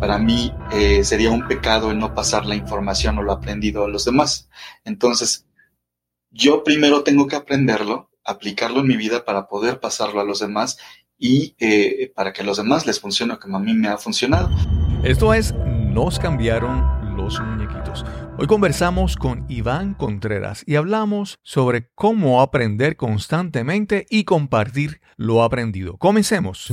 para mí eh, sería un pecado el no pasar la información o lo aprendido a los demás. Entonces, yo primero tengo que aprenderlo, aplicarlo en mi vida para poder pasarlo a los demás y eh, para que a los demás les funcione como a mí me ha funcionado. Esto es Nos cambiaron los muñequitos. Hoy conversamos con Iván Contreras y hablamos sobre cómo aprender constantemente y compartir lo aprendido. Comencemos.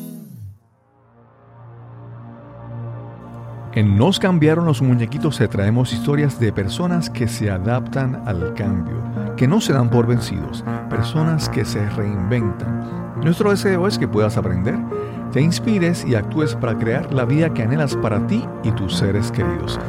En Nos cambiaron los muñequitos se traemos historias de personas que se adaptan al cambio, que no se dan por vencidos, personas que se reinventan. Nuestro deseo es que puedas aprender, te inspires y actúes para crear la vida que anhelas para ti y tus seres queridos.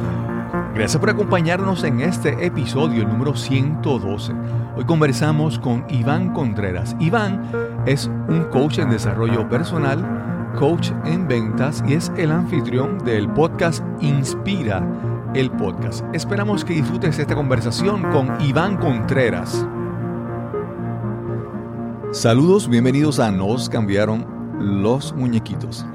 Gracias por acompañarnos en este episodio número 112. Hoy conversamos con Iván Contreras. Iván es un coach en desarrollo personal, coach en ventas y es el anfitrión del podcast Inspira el podcast. Esperamos que disfrutes esta conversación con Iván Contreras. Saludos, bienvenidos a Nos cambiaron los muñequitos.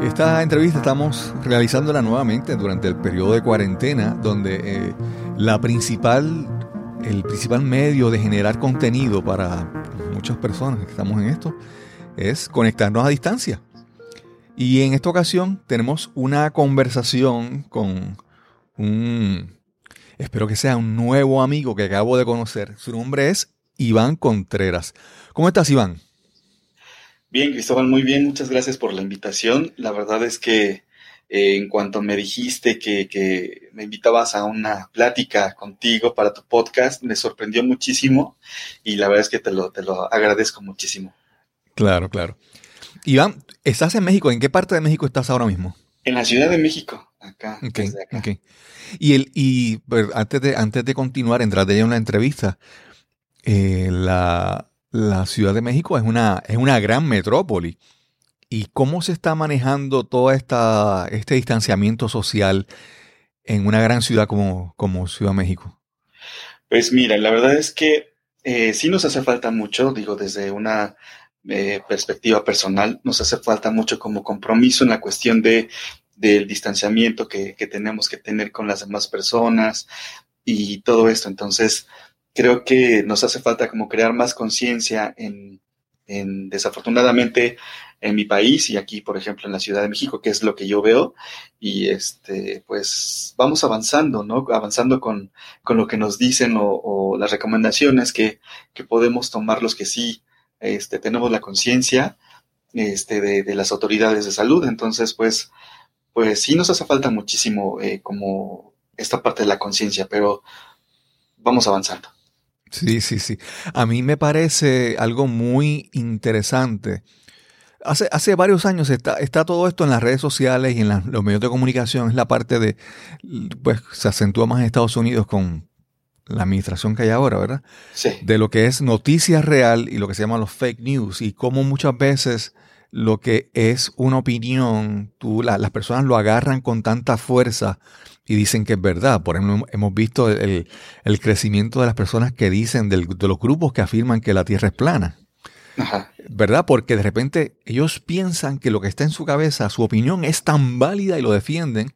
Esta entrevista estamos realizándola nuevamente durante el periodo de cuarentena, donde eh, la principal, el principal medio de generar contenido para muchas personas que estamos en esto es conectarnos a distancia. Y en esta ocasión tenemos una conversación con un, espero que sea un nuevo amigo que acabo de conocer. Su nombre es Iván Contreras. ¿Cómo estás, Iván? Bien, Cristóbal, muy bien. Muchas gracias por la invitación. La verdad es que eh, en cuanto me dijiste que, que, me invitabas a una plática contigo para tu podcast, me sorprendió muchísimo y la verdad es que te lo, te lo agradezco muchísimo. Claro, claro. Iván, ¿estás en México? ¿En qué parte de México estás ahora mismo? En la Ciudad de México, acá. Okay, acá. Okay. Y, el, y antes, de, antes de continuar, entrar de una entrevista, eh, la, la, Ciudad de México es una, es una gran metrópoli. ¿Y cómo se está manejando todo esta, este distanciamiento social en una gran ciudad como, como Ciudad de México? Pues mira, la verdad es que eh, sí nos hace falta mucho, digo, desde una eh, perspectiva personal, nos hace falta mucho como compromiso en la cuestión de, del distanciamiento que, que, tenemos que tener con las demás personas y todo esto. Entonces, creo que nos hace falta como crear más conciencia en, en, desafortunadamente, en mi país y aquí, por ejemplo, en la Ciudad de México, que es lo que yo veo. Y este, pues vamos avanzando, ¿no? Avanzando con, con lo que nos dicen o, o las recomendaciones que, que podemos tomar los que sí este, tenemos la conciencia este, de, las autoridades de salud. Entonces, pues, pues sí nos hace falta muchísimo eh, como esta parte de la conciencia, pero vamos avanzando. Sí, sí, sí. A mí me parece algo muy interesante. Hace, hace varios años está, está todo esto en las redes sociales y en los medios de comunicación. Es la parte de, pues se acentúa más en Estados Unidos con la administración que hay ahora, ¿verdad? Sí. De lo que es noticia real y lo que se llaman los fake news y cómo muchas veces lo que es una opinión, tú, la, las personas lo agarran con tanta fuerza y dicen que es verdad. Por ejemplo, hemos visto el, el crecimiento de las personas que dicen, del, de los grupos que afirman que la Tierra es plana. Ajá. ¿Verdad? Porque de repente ellos piensan que lo que está en su cabeza, su opinión es tan válida y lo defienden.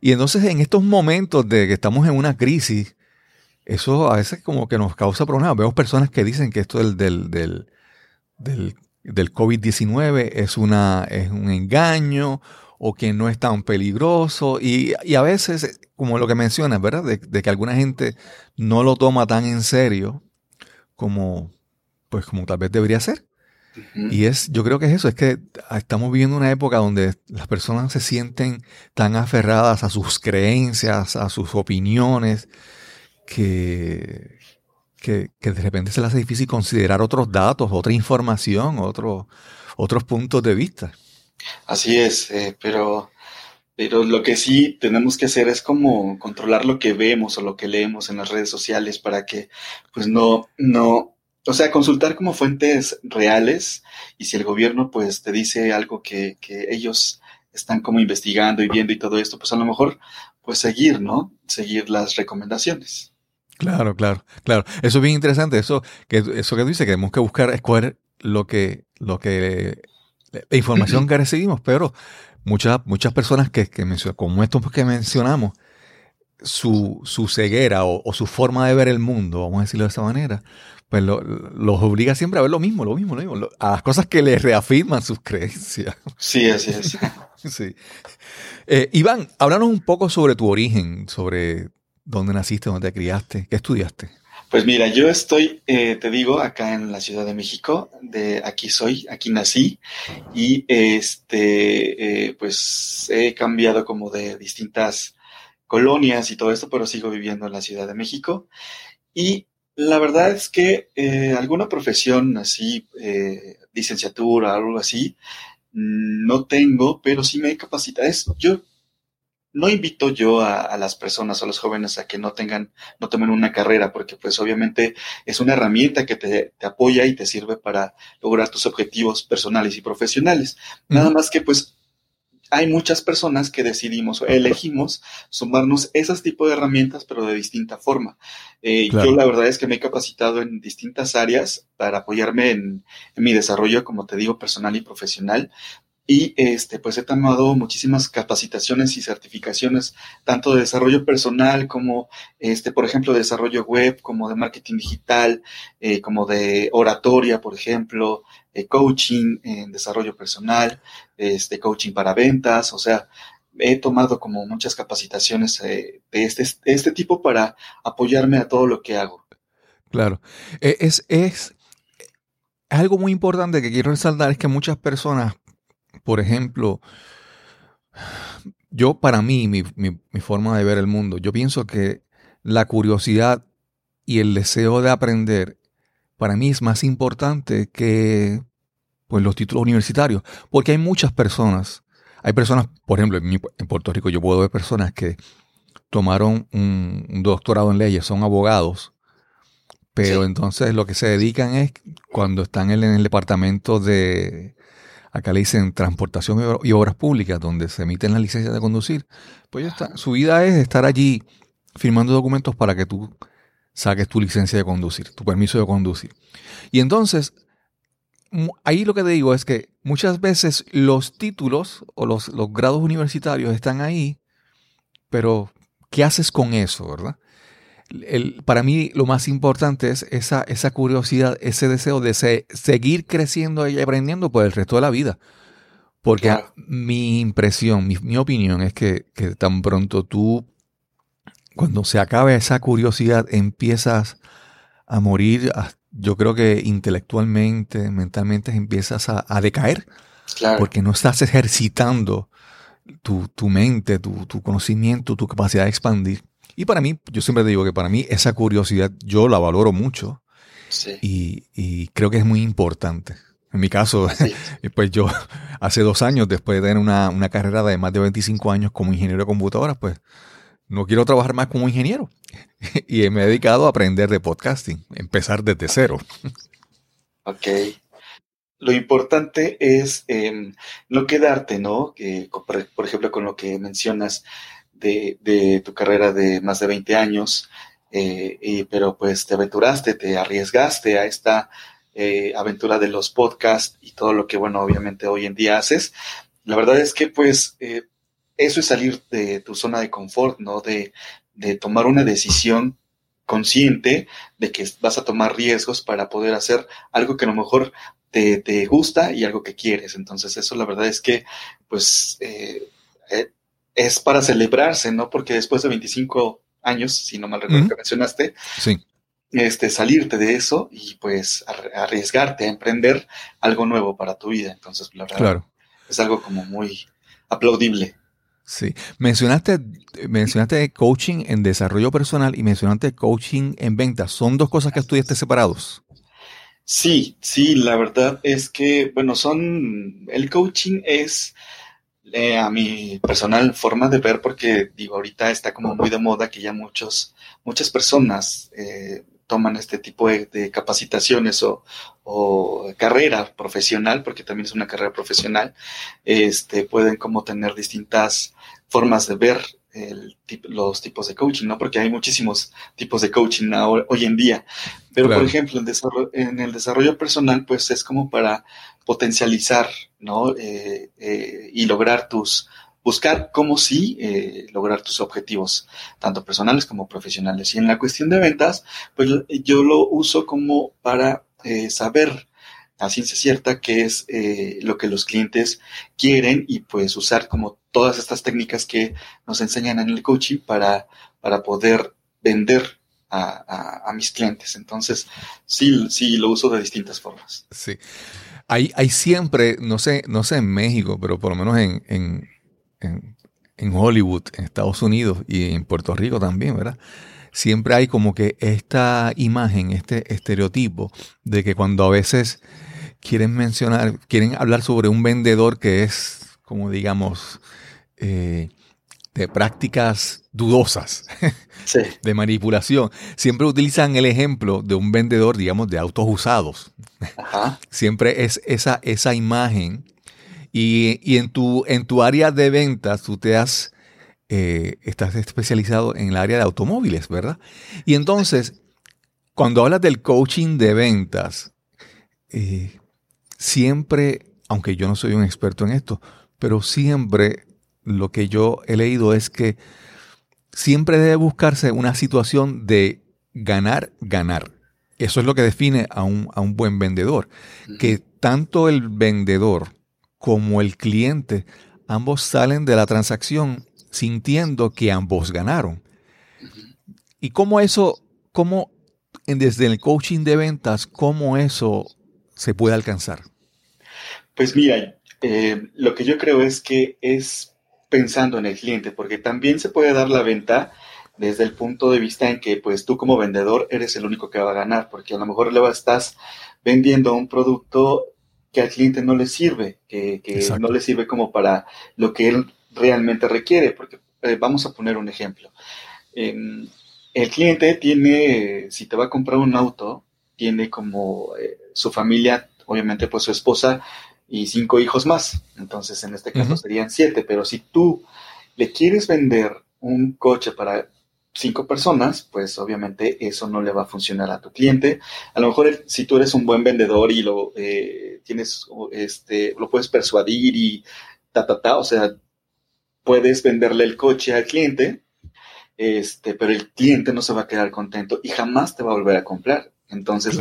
Y entonces en estos momentos de que estamos en una crisis, eso a veces como que nos causa problemas. Vemos personas que dicen que esto del, del, del, del, del COVID-19 es, una, es un engaño o que no es tan peligroso. Y, y a veces, como lo que mencionas, ¿verdad? De, de, que alguna gente no lo toma tan en serio como, pues como tal vez debería ser. Uh -huh. Y es, yo creo que es eso, es que estamos viviendo una época donde las personas se sienten tan aferradas a sus creencias, a sus opiniones, que, que, de repente se les hace difícil considerar otros datos, otra información, otro, otros puntos de vista. Así es, eh, pero Pero lo que sí tenemos que hacer es como controlar lo que vemos o lo que leemos en las redes sociales para que pues no, no, o sea, consultar como fuentes reales y si el gobierno pues te dice algo que, que ellos están como investigando y viendo y todo esto, pues a lo mejor pues seguir, ¿no? Seguir las recomendaciones. Claro, claro, claro. Eso es bien interesante. Eso que, eso que tú dices, que tenemos que buscar escoger lo que, lo que, la información que recibimos, pero muchas, muchas personas que, que como estos que mencionamos, su, su ceguera o, su forma de ver el mundo, vamos a decirlo de esta manera, pues los obliga siempre a ver lo mismo, lo mismo, lo mismo, a las cosas que les reafirman sus creencias. Sí, así es. sí. Eh, Iván, háblanos un poco sobre tu origen, sobre dónde naciste, dónde te criaste, qué estudiaste. Pues mira, yo estoy, eh, te digo, acá en la Ciudad de México, de aquí soy, aquí nací y este, eh, pues he cambiado como de distintas colonias y todo esto, pero sigo viviendo en la Ciudad de México y la verdad es que eh, alguna profesión así, licenciatura, algo así, no tengo, pero sí me he capacitado. Yo no invito yo a, las personas, a los jóvenes, a que no tengan, no tomen una carrera, porque pues obviamente es una herramienta que te, apoya y te sirve para lograr tus objetivos personales y profesionales. Nada más que pues hay muchas personas que decidimos o elegimos sumarnos esos tipos de herramientas, pero de distinta forma. Eh, yo la verdad es que me he capacitado en distintas áreas para apoyarme en, en mi desarrollo, como te digo, personal y profesional, y este, pues he tomado muchísimas capacitaciones y certificaciones, tanto de desarrollo personal como, este, por ejemplo, de desarrollo web, como de marketing digital, eh, como de oratoria, por ejemplo, eh, coaching en desarrollo personal, este, coaching para ventas, o sea, he tomado como muchas capacitaciones eh, de este, este tipo para apoyarme a todo lo que hago. Claro, e, es, es algo muy importante que quiero resaltar, es que muchas personas por ejemplo, yo para mí, mi, forma de ver el mundo, yo pienso que la curiosidad y el deseo de aprender para mí es más importante que pues, los títulos universitarios, porque hay muchas personas, hay personas, por ejemplo, en, Puerto Rico yo puedo ver personas que tomaron un, doctorado en leyes, son abogados, pero entonces lo que se dedican es cuando están en el departamento de, acá le dicen transportación y obras públicas, donde se emiten las licencias de conducir, pues está, su vida es estar allí firmando documentos para que tú saques tu licencia de conducir, tu permiso de conducir. Y entonces, ahí lo que te digo es que muchas veces los títulos o los, los grados universitarios están ahí, pero ¿qué haces con eso, verdad? Para mí lo más importante es esa, esa curiosidad, ese deseo de seguir creciendo y aprendiendo por el resto de la vida. Porque mi impresión, mi, opinión es que, tan pronto tú, cuando se acabe esa curiosidad, empiezas a morir, yo creo que intelectualmente, mentalmente empiezas a, decaer. Porque no estás ejercitando tu, mente, tu, tu conocimiento, tu capacidad de expandir. Y para mí, yo siempre digo que para mí esa curiosidad yo la valoro mucho y, creo que es muy importante. En mi caso, pues yo hace dos años, después de tener una, carrera de más de 25 años como ingeniero de computadoras, pues no quiero trabajar más como ingeniero. y me he dedicado a aprender de podcasting, empezar desde cero. Ok. Lo importante es em, no quedarte, ¿no? Que, por ejemplo, con lo que mencionas, de, tu carrera de más de 20 años, eh, pero pues te aventuraste, te arriesgaste a esta eh, aventura de los podcasts y todo lo que, bueno, obviamente hoy en día haces. La verdad es que pues eh, eso es salir de tu zona de confort, ¿no? De, de tomar una decisión consciente de que vas a tomar riesgos para poder hacer algo que a lo mejor te, te gusta y algo que quieres. Entonces eso la verdad es que pues eh, es para celebrarse, ¿no? Porque después de 25 años, si no mal recuerdo que mencionaste, sí. este, salirte de eso y pues arriesgarte a emprender algo nuevo para tu vida. Entonces, la verdad, claro. es algo como muy aplaudible. Sí. Mencionaste, mencionaste coaching en desarrollo personal y mencionaste coaching en ventas. ¿Son dos cosas que estudiaste separados? Sí, sí, la verdad es que, bueno, son, el coaching es eh, a mi personal forma de ver, porque digo, ahorita está como muy de moda que ya muchos, muchas personas eh, toman este tipo de, capacitaciones o, carrera profesional, porque también es una carrera profesional, este, pueden como tener distintas formas de ver el, los tipos de coaching, ¿no? Porque hay muchísimos tipos de coaching hoy en día. Pero, por ejemplo, en, en, el desarrollo personal, pues es como para potencializar, ¿no? Eh, eh, y lograr tus, buscar cómo sí eh, lograr tus objetivos, tanto personales como profesionales. Y en la cuestión de ventas, pues yo lo uso como para saber a ciencia cierta qué es lo que los clientes quieren y pues usar como todas estas técnicas que nos enseñan en el coaching para, para poder vender a, mis clientes. Entonces, sí, sí, lo uso de distintas formas. Sí. Hay, hay siempre, no sé, no sé en México, pero por lo menos en, en, en, Hollywood, en Estados Unidos y en Puerto Rico también, ¿verdad? Siempre hay como que esta imagen, este estereotipo de que cuando a veces quieren mencionar, quieren hablar sobre un vendedor que es, como digamos, eh, de prácticas dudosas, de manipulación. Siempre utilizan el ejemplo de un vendedor, digamos, de autos usados. Siempre es esa, esa imagen. Y, en, tu, en tu área de ventas, tú te has, eh, estás especializado en el área de automóviles, ¿verdad? Y entonces, cuando hablas del coaching de ventas, eh, siempre, aunque yo no soy un experto en esto, pero siempre lo que yo he leído es que siempre debe buscarse una situación de ganar, ganar. Eso es lo que define a un, buen vendedor. Que tanto el vendedor como el cliente, ambos salen de la transacción sintiendo que ambos ganaron. Y cómo eso, cómo desde el coaching de ventas, cómo eso se puede alcanzar. Pues mira, eh, lo que yo creo es que es pensando en el cliente, porque también se puede dar la venta desde el punto de vista en que pues tú como vendedor eres el único que va a ganar, porque a lo mejor le estás vendiendo un producto que al cliente no le sirve, que, no le sirve como para lo que él realmente requiere, porque eh, vamos a poner un ejemplo. Em, el cliente tiene, si te va a comprar un auto, tiene como eh, su familia, obviamente pues su esposa y cinco hijos más. Entonces, en este caso serían siete. Pero si tú le quieres vender un coche para cinco personas, pues obviamente eso no le va a funcionar a tu cliente. A lo mejor si tú eres un buen vendedor y lo eh, tienes, este, lo puedes persuadir y ta, ta, ta, o sea, puedes venderle el coche al cliente, este, pero el cliente no se va a quedar contento y jamás te va a volver a comprar. Entonces,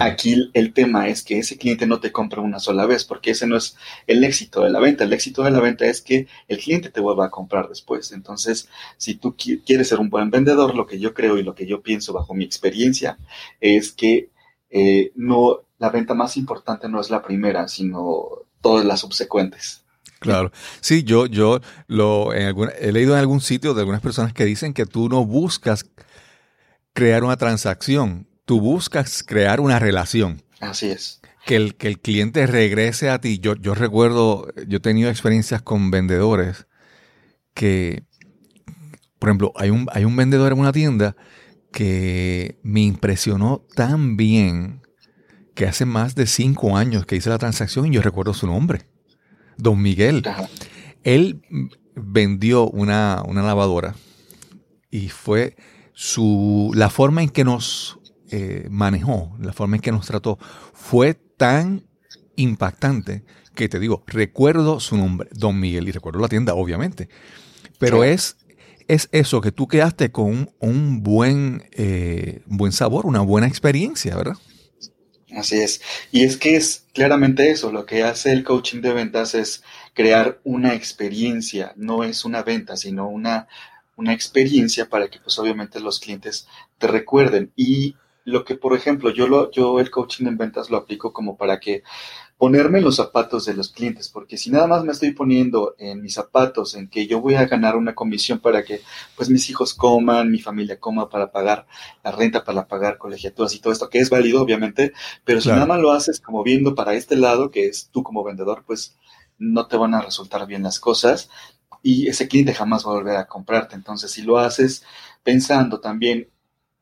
aquí el tema es que ese cliente no te compra una sola vez, porque ese no es el éxito de la venta. El éxito de la venta es que el cliente te vuelva a comprar después. Entonces, si tú quieres ser un buen vendedor, lo que yo creo y lo que yo pienso bajo mi experiencia es que eh, no, la venta más importante no es la primera, sino todas las subsecuentes. Claro. Sí, yo, yo lo he leído en algún sitio de algunas personas que dicen que tú no buscas crear una transacción, tú buscas crear una relación. Así es. Que el, que el cliente regrese a ti. Yo, yo recuerdo, yo he tenido experiencias con vendedores que, por ejemplo, hay un, hay un vendedor en una tienda que me impresionó tan bien que hace más de cinco años que hice la transacción y yo recuerdo su nombre, Don Miguel. Él vendió una, una lavadora y fue su, la forma en que nos eh, manejó, la forma en que nos trató, fue tan impactante que te digo, recuerdo su nombre, Don Miguel, y recuerdo la tienda, obviamente. Pero es, es eso, que tú quedaste con un, buen, eh, buen sabor, una buena experiencia, ¿verdad? Así es. Y es que es claramente eso, lo que hace el coaching de ventas es crear una experiencia, no es una venta, sino una, una experiencia para que pues obviamente los clientes te recuerden. Y lo que, por ejemplo, yo, lo, yo el coaching en ventas lo aplico como para que ponerme los zapatos de los clientes, porque si nada más me estoy poniendo en mis zapatos, en que yo voy a ganar una comisión para que pues mis hijos coman, mi familia coma para pagar la renta, para pagar colegiaturas y todo esto, que es válido obviamente, pero si nada más lo haces como viendo para este lado, que es tú como vendedor, pues no te van a resultar bien las cosas y ese cliente jamás va a volver a comprarte. Entonces, si lo haces pensando también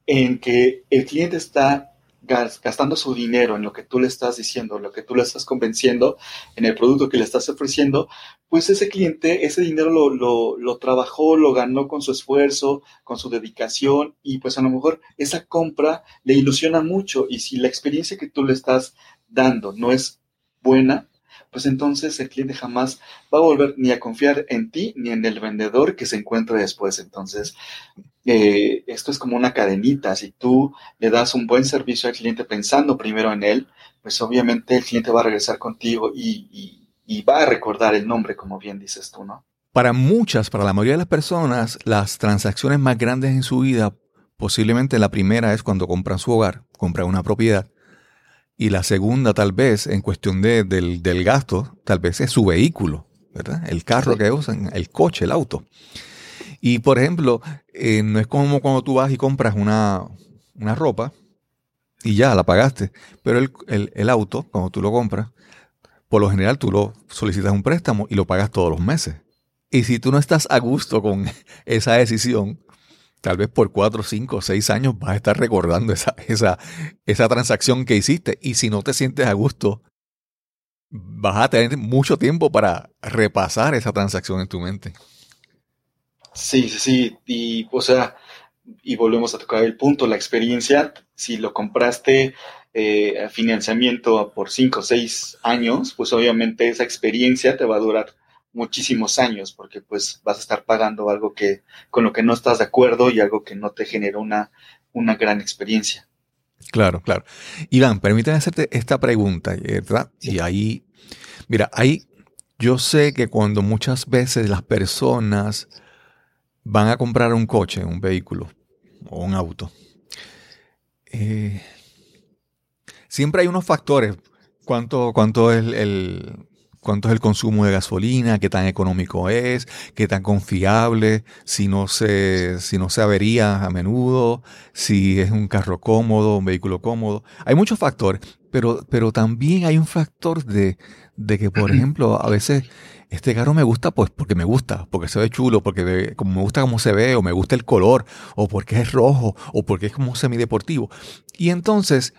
en que el cliente está gastando su dinero en lo que tú le estás diciendo, lo que tú le estás convenciendo, en el producto que le estás ofreciendo, pues ese cliente, ese dinero lo, lo, lo, trabajó, lo ganó con su esfuerzo, con su dedicación y pues a lo mejor esa compra le ilusiona mucho y si la experiencia que tú le estás dando no es buena, pues entonces el cliente jamás va a volver ni a confiar en ti ni en el vendedor que se encuentre después. Entonces, eh, esto es como una cadenita. Si tú le das un buen servicio al cliente pensando primero en él, pues obviamente el cliente va a regresar contigo y, va a recordar el nombre, como bien dices tú, ¿no? Para muchas, para la mayoría de las personas, las transacciones más grandes en su vida, posiblemente la primera es cuando compran su hogar, compran una propiedad. Y la segunda, tal vez, en cuestión de, del, del, gasto, tal vez es su vehículo, ¿verdad? El carro que usan, el coche, el auto. Y por ejemplo, eh, no es como cuando tú vas y compras una, una ropa y ya la pagaste. Pero el, el, el, auto, cuando tú lo compras, por lo general tú lo solicitas un préstamo y lo pagas todos los meses. Y si tú no estás a gusto con esa decisión, tal vez por cuatro, cinco, seis años vas a estar recordando esa, esa, esa transacción que hiciste. Y si no te sientes a gusto, vas a tener mucho tiempo para repasar esa transacción en tu mente. Sí, sí, sí. Y, o sea, y volvemos a tocar el punto, la experiencia, si lo compraste eh, financiamiento por cinco o seis años, pues obviamente esa experiencia te va a durar muchísimos años, porque pues vas a estar pagando algo que con lo que no estás de acuerdo y algo que no te genera una, una gran experiencia. Claro, claro. Iván, permíteme hacerte esta pregunta, ¿verdad? Y ahí, mira, ahí yo sé que cuando muchas veces las personas van a comprar un coche, un vehículo o un auto, eh, siempre hay unos factores. ¿Cuánto, cuánto es el, cuánto es el consumo de gasolina, qué tan económico es, qué tan confiable, si no se, si no se avería a menudo, si es un carro cómodo, un vehículo cómodo. Hay muchos factores, pero, pero también hay un factor de, de que, por ejemplo, a veces este carro me gusta pues porque me gusta, porque se ve chulo, porque como me gusta cómo se ve, o me gusta el color, o porque es rojo, o porque es como semideportivo. Y entonces,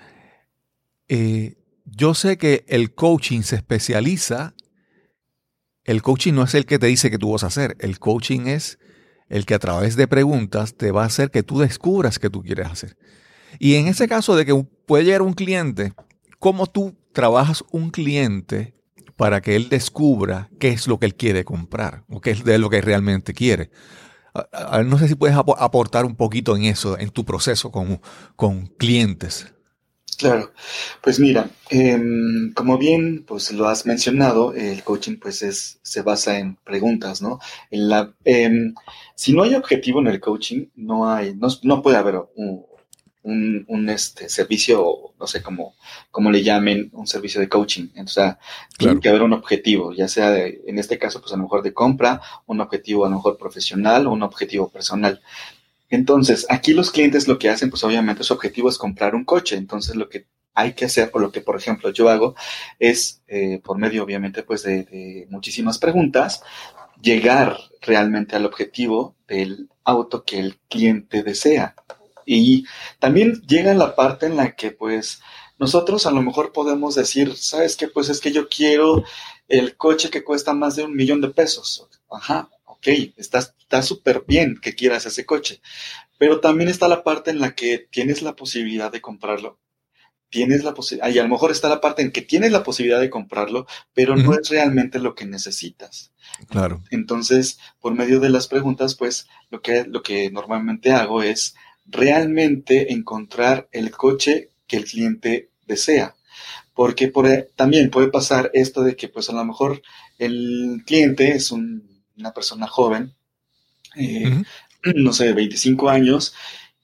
eh, yo sé que el coaching se especializa. El coaching no es el que te dice que tú vas a hacer. El coaching es el que a través de preguntas te va a hacer que tú descubras qué tú quieres hacer. Y en ese caso de que puede llegar un cliente, ¿cómo tú trabajas un cliente para que él descubra qué es lo que él quiere comprar o qué es de lo que realmente quiere? No sé si puedes aportar un poquito en eso, en tu proceso con, con clientes. Claro, pues mira, em, como bien pues lo has mencionado, el coaching pues es se basa en preguntas, ¿no? En la, em, si no hay objetivo en el coaching, no hay, no, no puede haber un, un, este servicio, no sé cómo, cómo le llamen, un servicio de coaching. O sea, tiene que haber un objetivo, ya sea de, en este caso, pues a lo mejor de compra, un objetivo a lo mejor profesional o un objetivo personal. Entonces, aquí los clientes lo que hacen, pues obviamente su objetivo es comprar un coche. Entonces, lo que hay que hacer, o lo que, por ejemplo, yo hago, es, eh, por medio, obviamente, pues de, muchísimas preguntas, llegar realmente al objetivo del auto que el cliente desea. Y también llega la parte en la que, pues, nosotros a lo mejor podemos decir, ¿sabes qué? Pues es que yo quiero el coche que cuesta más de un millón de pesos. Ajá, ok, está súper bien que quieras ese coche, pero también está la parte en la que tienes la posibilidad de comprarlo. Tienes la posibilidad, y a lo mejor está la parte en que tienes la posibilidad de comprarlo, pero no es realmente lo que necesitas. Claro. Entonces, por medio de las preguntas, pues lo que, lo que normalmente hago es realmente encontrar el coche que el cliente desea porque por, también puede pasar esto de que pues a lo mejor el cliente es un una persona joven, eh, no sé, 25 años,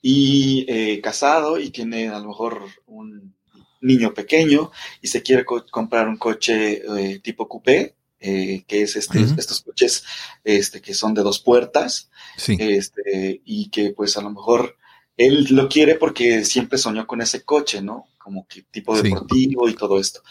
y eh, casado y tiene a lo mejor un niño pequeño y se quiere comprar un coche eh, tipo coupé, que es este, estos coches este, que son de dos puertas, este, y que pues a lo mejor él lo quiere porque siempre soñó con ese coche, ¿no? Como que tipo deportivo y todo esto.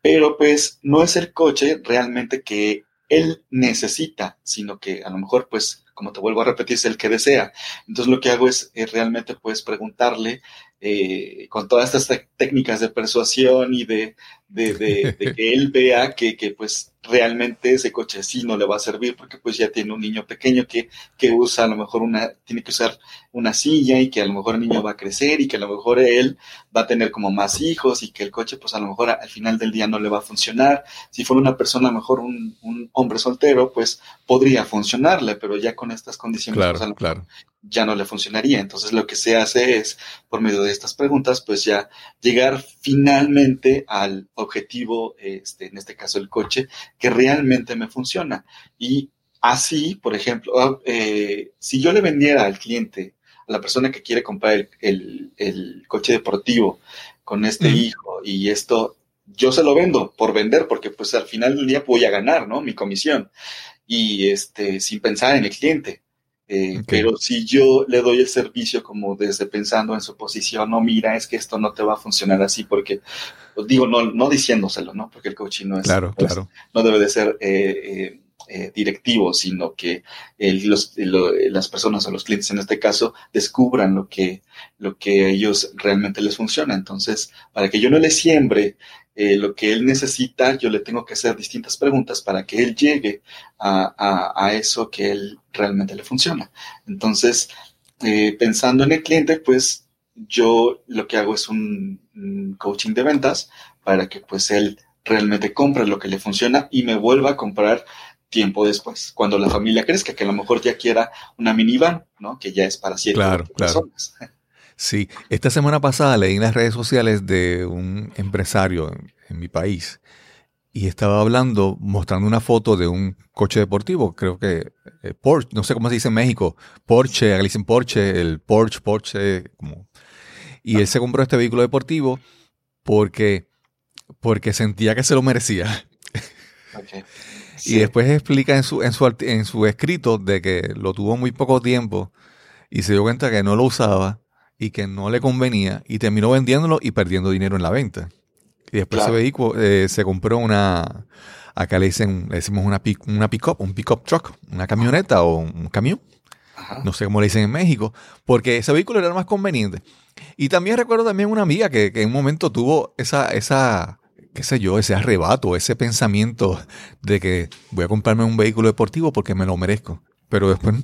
Pero pues no es el coche realmente que él necesita, sino que a lo mejor pues como te vuelvo a repetir, es el que desea. Entonces lo que hago es realmente pues preguntarle eh, con todas estas técnicas de persuasión y de, de, que él vea que, que, pues realmente ese coche sí no le va a servir porque pues ya tiene un niño pequeño que, que usa a lo mejor una, tiene que usar una silla y que a lo mejor el niño va a crecer y que a lo mejor él va a tener como más hijos y que el coche pues a lo mejor al final del día no le va a funcionar. Si fuera una persona, a lo mejor un, un hombre soltero, pues podría funcionarle, pero ya con estas condiciones pues, claro, ya no le funcionaría. Entonces lo que se hace es, por medio de estas preguntas, pues ya llegar finalmente al objetivo, este, en este caso el coche, que realmente me funciona. Y así, por ejemplo, ah, eh, si yo le vendiera al cliente, a la persona que quiere comprar el, coche deportivo con este hijo y esto, yo se lo vendo por vender, porque pues al final del día voy a ganar, ¿no? Mi comisión. Y este, sin pensar en el cliente. Eh, pero si yo le doy el servicio como desde pensando en su posición, no, mira, es que esto no te va a funcionar así porque, pues, digo, no, no diciéndoselo, ¿no? Porque el coaching no es, claro, pues, claro. no debe de ser eh, eh, directivo, sino que los, las personas o los clientes en este caso descubran lo que, lo que a ellos realmente les funciona. Entonces, para que yo no le siembre eh, lo que él necesita, yo le tengo que hacer distintas preguntas para que él llegue a, eso que él realmente le funciona. Entonces, eh, pensando en el cliente, pues yo lo que hago es un, coaching de ventas para que pues él realmente compre lo que le funciona y me vuelva a comprar tiempo después, cuando la familia crezca, que a lo mejor ya quiera una minivan, ¿no? Que ya es para siete personas. Sí, esta semana pasada leí en las redes sociales de un empresario en, mi país y estaba hablando, mostrando una foto de un coche deportivo, creo que eh, Porsche, no sé cómo se dice en México, Porsche, le dicen Porsche, el Porsche, Porsche, como... Y él se compró este vehículo deportivo porque, porque sentía que se lo merecía. Y después explica en su, en, su, en su escrito de que lo tuvo muy poco tiempo y se dio cuenta que no lo usaba y que no le convenía y terminó vendiéndolo y perdiendo dinero en la venta. Y después ese vehículo eh, se compró una, acá le dicen, le decimos una, pick, una pick-up, un pick-up truck, una camioneta o un camión. No sé cómo le dicen en México, porque ese vehículo era más conveniente. Y también recuerdo también una amiga que, que en un momento tuvo esa, esa, qué sé yo, ese arrebato, ese pensamiento de que voy a comprarme un vehículo deportivo porque me lo merezco. Pero después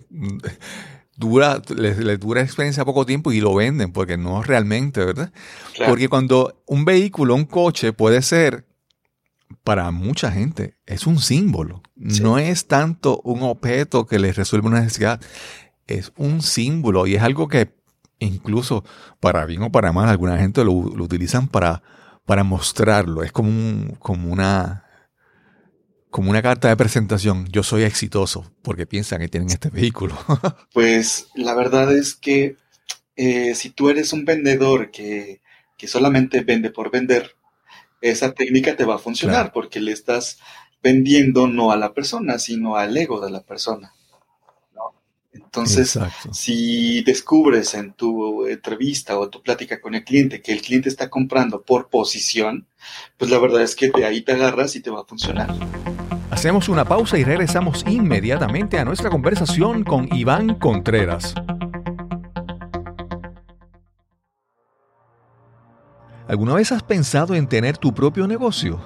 dura, les, dura experiencia poco tiempo y lo venden, porque no realmente, ¿verdad? Porque cuando un vehículo, un coche puede ser, para mucha gente, es un símbolo. No es tanto un objeto que les resuelve una necesidad, es un símbolo y es algo que incluso para bien o para mal, alguna gente lo, utilizan para, para mostrarlo. Es como, un, como una como una carta de presentación, yo soy exitoso, porque piensan que tienen este vehículo. pues la verdad es que eh, si tú eres un vendedor que, solamente vende por vender, esa técnica te va a funcionar porque le estás vendiendo no a la persona, sino al ego de la persona. Entonces, si descubres en tu entrevista o tu plática con el cliente que el cliente está comprando por posición, pues la verdad es que de ahí te agarras y te va a funcionar. Hacemos una pausa y regresamos inmediatamente a nuestra conversación con Iván Contreras. ¿Alguna vez has pensado en tener tu propio negocio?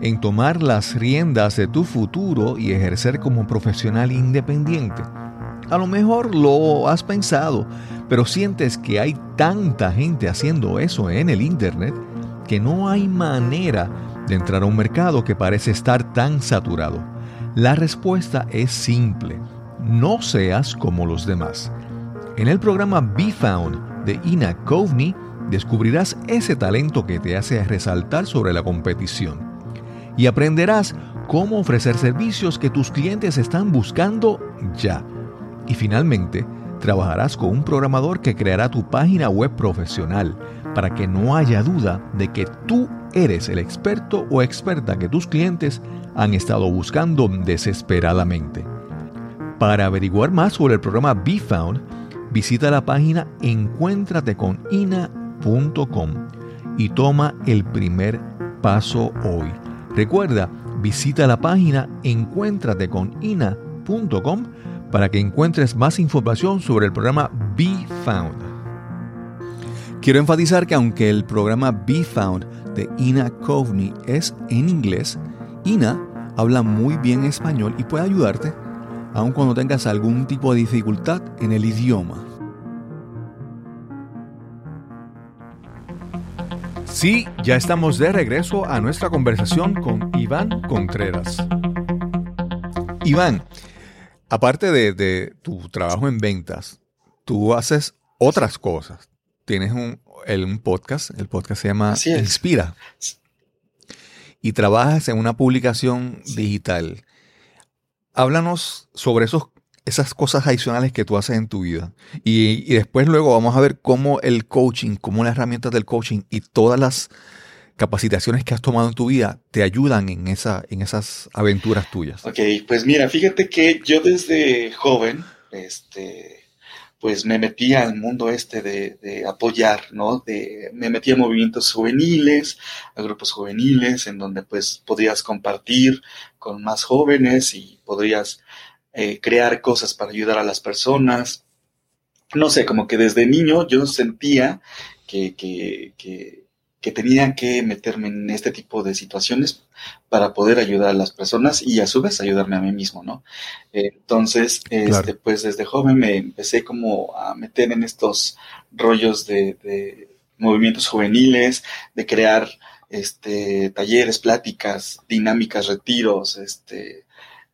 ¿En tomar las riendas de tu futuro y ejercer como profesional independiente? A lo mejor lo has pensado, pero sientes que hay tanta gente haciendo eso en el Internet que no hay manera entrar a un mercado que parece estar tan saturado. La respuesta es simple. No seas como los demás. En el programa Be Found de Ina Coveney descubrirás ese talento que te hace resaltar sobre la competición y aprenderás cómo ofrecer servicios que tus clientes están buscando ya. Y finalmente, trabajarás con un programador que creará tu página web profesional para que no haya duda de que tú eres el experto o experta que tus clientes han estado buscando desesperadamente. Para averiguar más sobre el programa BeFound, visita la página encuéntrateconina.com y toma el primer paso hoy. Recuerda, visita la página encuéntrateconina.com para que encuentres más información sobre el programa Be Found. Quiero enfatizar que aunque el programa Be Found de Ina Coveney es en inglés, Ina habla muy bien español y puede ayudarte aun cuando tengas algún tipo de dificultad en el idioma. Sí, ya estamos de regreso a nuestra conversación con Iván Contreras. Iván, aparte de, tu trabajo en ventas, tú haces otras cosas. Tienes un, un podcast, el podcast se llama Inspira. Y trabajas en una publicación digital. Háblanos sobre esos, esas cosas adicionales que tú haces en tu vida. Y, después luego vamos a ver cómo el coaching, cómo las herramientas del coaching y todas las capacitaciones que has tomado en tu vida te ayudan en, esa, en esas aventuras tuyas. Ok, pues mira, fíjate que yo desde joven, este, pues me metía al mundo este de, apoyar, ¿no? De, me metía a movimientos juveniles, a grupos juveniles, en donde pues podías compartir con más jóvenes y podrías eh, crear cosas para ayudar a las personas. No sé, como que desde niño yo sentía que, que, que, que tenía que meterme en este tipo de situaciones para poder ayudar a las personas y a su vez ayudarme a mí mismo, ¿no? Entonces, este, pues desde joven me empecé como a meter en estos rollos de, de movimientos juveniles, de crear este, talleres, pláticas, dinámicas, retiros, este,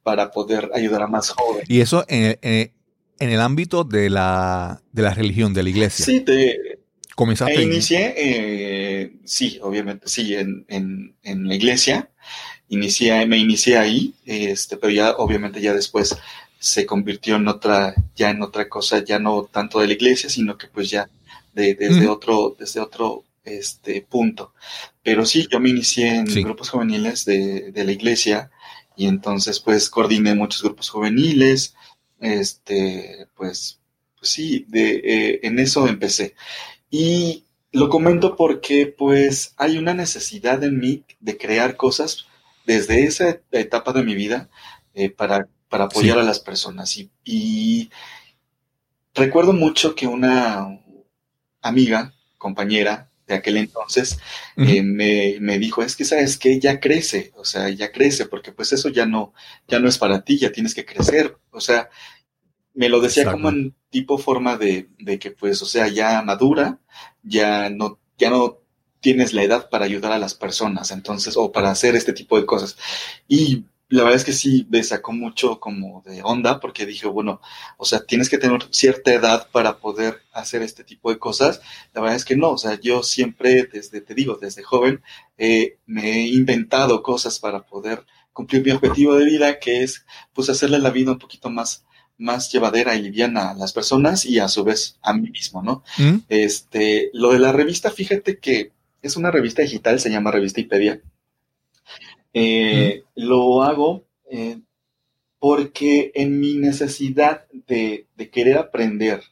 para poder ayudar a más jóvenes. Y eso en, el ámbito de la, de la religión, de la iglesia. Sí, te, comenzaste. inicié, eh, sí, obviamente, sí, en, en, la iglesia. Inicié, me inicié ahí, este, pero ya, obviamente, ya después se convirtió en otra, ya en otra cosa, ya no tanto de la iglesia, sino que pues ya de, desde otro, desde otro este punto. Pero sí, yo me inicié en grupos juveniles de, la iglesia y entonces pues coordiné muchos grupos juveniles, este, pues, pues sí, de, eh, en eso empecé. Y lo comento porque pues hay una necesidad en mí de crear cosas desde esa etapa de mi vida eh, para, para apoyar a las personas. Y, y recuerdo mucho que una amiga, compañera, de aquel entonces, eh, me, dijo, es que sabes que ya crece, o sea, ya crece, porque pues eso ya no, ya no es para ti, ya tienes que crecer, o sea, me lo decía como en tipo forma de, de, que pues, o sea, ya madura, ya no, ya no tienes la edad para ayudar a las personas, entonces, o para hacer este tipo de cosas. Y la verdad es que sí me sacó mucho como de onda porque dije, bueno, o sea, tienes que tener cierta edad para poder hacer este tipo de cosas. La verdad es que no, o sea, yo siempre, desde, te digo, desde joven, eh, me he inventado cosas para poder cumplir mi objetivo de vida, que es, pues, hacerle la vida un poquito más más llevadera y liviana a las personas y a su vez a mí mismo, ¿no? Mm. Este, lo de la revista, fíjate que es una revista digital, se llama Revista Ipedia. Eh, lo hago eh, porque en mi necesidad de, querer aprender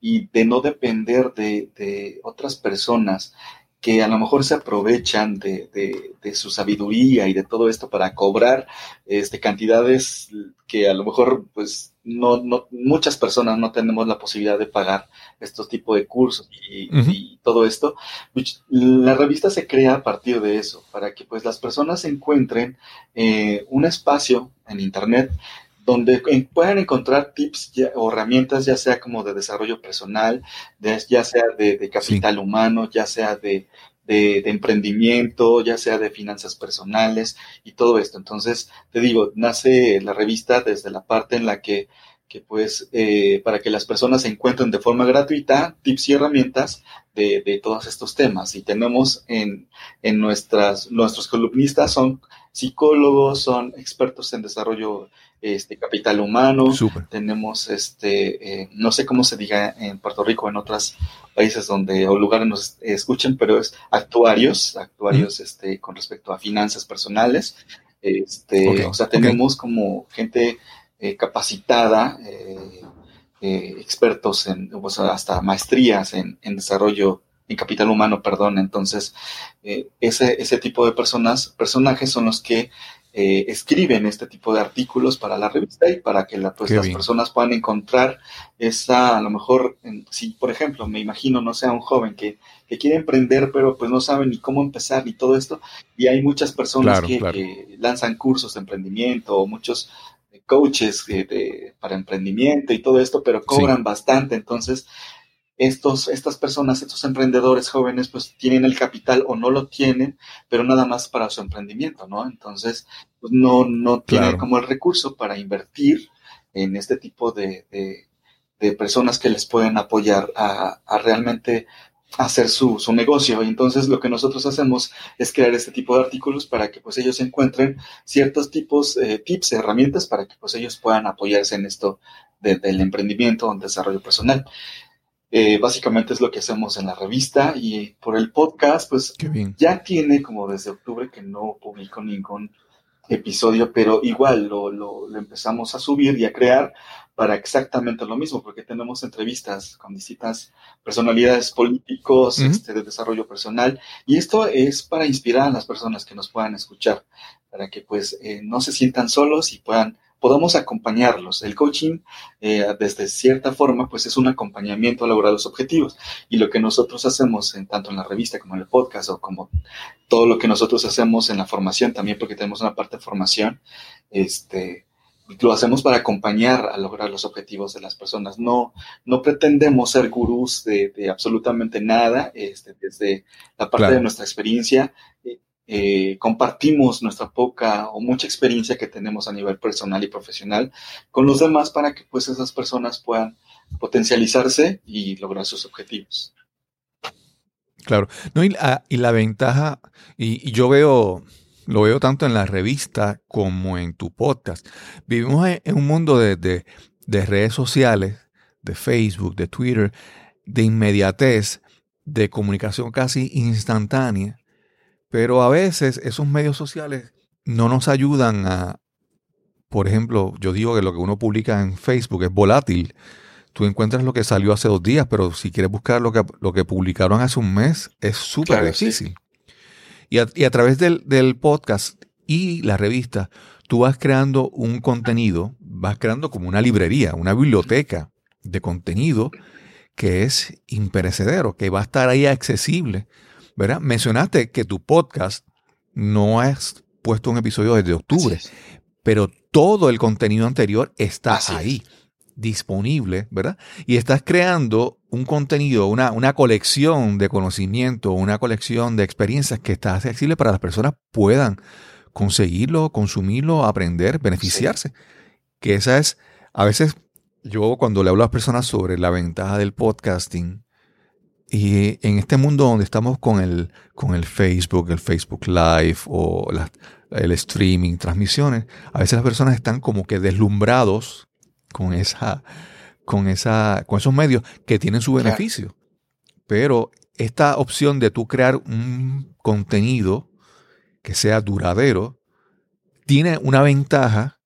y de no depender de, otras personas que a lo mejor se aprovechan de, su sabiduría y de todo esto para cobrar este, cantidades que a lo mejor pues no, no, muchas personas no tenemos la posibilidad de pagar estos tipos de cursos y, todo esto. La revista se crea a partir de eso, para que pues las personas encuentren eh, un espacio en Internet donde puedan encontrar tips o herramientas, ya sea como de desarrollo personal, ya sea de, capital humano, ya sea de, de, emprendimiento, ya sea de finanzas personales y todo esto. Entonces, te digo, nace la revista desde la parte en la que, que pues, eh, para que las personas se encuentren de forma gratuita tips y herramientas de, de todos estos temas. Y tenemos en, en nuestras, nuestros columnistas son psicólogos, son expertos en desarrollo este capital humano, tenemos este, eh, no sé cómo se diga en Puerto Rico, en otros países donde o lugares nos escuchen, pero es actuarios, actuarios este, con respecto a finanzas personales, este, o sea, tenemos como gente eh, capacitada, eh, expertos en, hasta maestrías en, desarrollo en capital humano, perdón. Entonces, eh, ese, ese tipo de personas, personajes son los que eh, escriben este tipo de artículos para la revista y para que la, pues, las personas puedan encontrar esa, a lo mejor, si por ejemplo, me imagino, no sea un joven que, que, quiere emprender, pero pues no sabe ni cómo empezar ni todo esto, y hay muchas personas que, lanzan cursos de emprendimiento o muchos coaches de, para emprendimiento y todo esto, pero cobran bastante, entonces estos, estas personas, estos emprendedores jóvenes, pues tienen el capital o no lo tienen, pero nada más para su emprendimiento, ¿no? Entonces, pues no, no tienen como el recurso para invertir en este tipo de, de, personas que les pueden apoyar a, a realmente hacer su, su, negocio. Y entonces lo que nosotros hacemos es crear este tipo de artículos para que pues ellos encuentren ciertos tipos, eh, tips, herramientas para que pues ellos puedan apoyarse en esto del emprendimiento o desarrollo personal. Eh, básicamente es lo que hacemos en la revista y por el podcast, pues ya tiene como desde octubre que no publico ningún episodio, pero igual lo, lo, empezamos a subir y a crear para exactamente lo mismo, porque tenemos entrevistas con distintas personalidades políticos, este, de desarrollo personal, y esto es para inspirar a las personas que nos puedan escuchar, para que pues eh, no se sientan solos y puedan podamos acompañarlos. El coaching, eh, desde cierta forma, pues es un acompañamiento a lograr los objetivos. Y lo que nosotros hacemos, en, tanto en la revista como en el podcast, o como todo lo que nosotros hacemos en la formación también, porque tenemos una parte de formación, este, lo hacemos para acompañar a lograr los objetivos de las personas. No, no pretendemos ser gurús de, absolutamente nada, este, desde la parte de nuestra experiencia. Eh, eh, compartimos nuestra poca o mucha experiencia que tenemos a nivel personal y profesional con los demás para que pues esas personas puedan potencializarse y lograr sus objetivos. Claro, no, y, la, ventaja, y, yo veo, lo veo tanto en la revista como en tu podcast. Vivimos en, un mundo de, de redes sociales, de Facebook, de Twitter, de inmediatez, de comunicación casi instantánea pero a veces esos medios sociales no nos ayudan a, por ejemplo, yo digo que lo que uno publica en Facebook es volátil. Tú encuentras lo que salió hace dos días, pero si quieres buscar lo que, lo que publicaron hace un mes, es súper difícil. Y, a, y, a, través del, del podcast y la revista, tú vas creando un contenido, vas creando como una librería, una biblioteca de contenido que es imperecedero, que va a estar ahí accesible Mencionaste que tu podcast no has puesto un episodio desde octubre, pero todo el contenido anterior está ahí, disponible, ¿verdad? Y estás creando un contenido, una, una colección de conocimiento, una colección de experiencias que está accesible para las personas puedan conseguirlo, consumirlo, aprender, beneficiarse. Que esa es, a veces yo cuando le hablo a las personas sobre la ventaja del podcasting, y en este mundo donde estamos con el, con el Facebook, el Facebook Live o el streaming, transmisiones, a veces las personas están como que deslumbrados con esa, con esa, con esos medios que tienen su beneficio. Pero esta opción de tú crear un contenido que sea duradero tiene una ventaja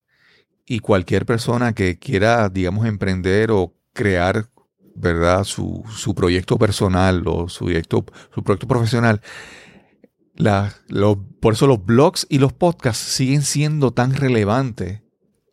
y cualquier persona que quiera, digamos, emprender o crear ¿verdad? Su, su proyecto personal o su proyecto, su proyecto profesional. La, por eso los blogs y los podcasts siguen siendo tan relevantes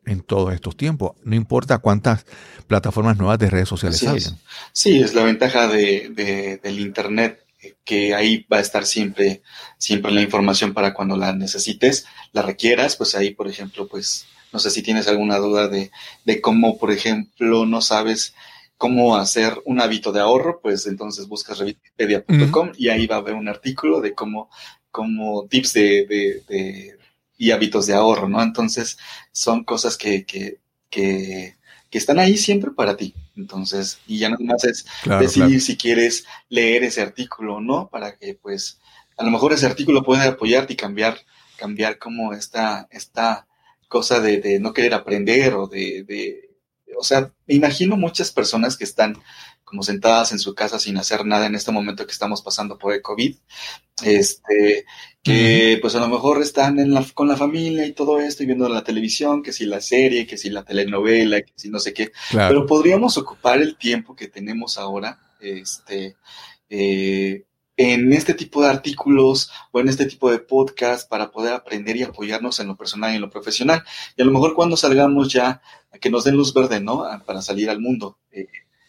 en todos estos tiempos. No importa cuántas plataformas nuevas de redes sociales salgan. Sí, es la ventaja de, del Internet, que ahí va a estar siempre, siempre la información para cuando la necesites, la requieras, pues ahí, por ejemplo, pues no sé si tienes alguna duda de, de cómo, por ejemplo, no sabes cómo hacer un hábito de ahorro, pues entonces buscas revistipedia.com y ahí va a haber un artículo de cómo, cómo tips de, de, y hábitos de ahorro, ¿no? Entonces son cosas que, que, que, están ahí siempre para ti. Entonces, y ya nada más es decidir si quieres leer ese artículo o no, para que pues a lo mejor ese artículo puede apoyarte y cambiar, cambiar como esta, esta cosa de, de no querer aprender o de, de o sea, me imagino muchas personas que están como sentadas en su casa sin hacer nada en este momento que estamos pasando por el COVID, este, que pues a lo mejor están en la, con la familia y todo esto y viendo la televisión, que si la serie, que si la telenovela, que si no sé qué, pero podríamos ocupar el tiempo que tenemos ahora, este, eh, en este tipo de artículos o en este tipo de podcast para poder aprender y apoyarnos en lo personal y en lo profesional. Y a lo mejor cuando salgamos ya, que nos den luz verde, ¿no? Para salir al mundo. Eh,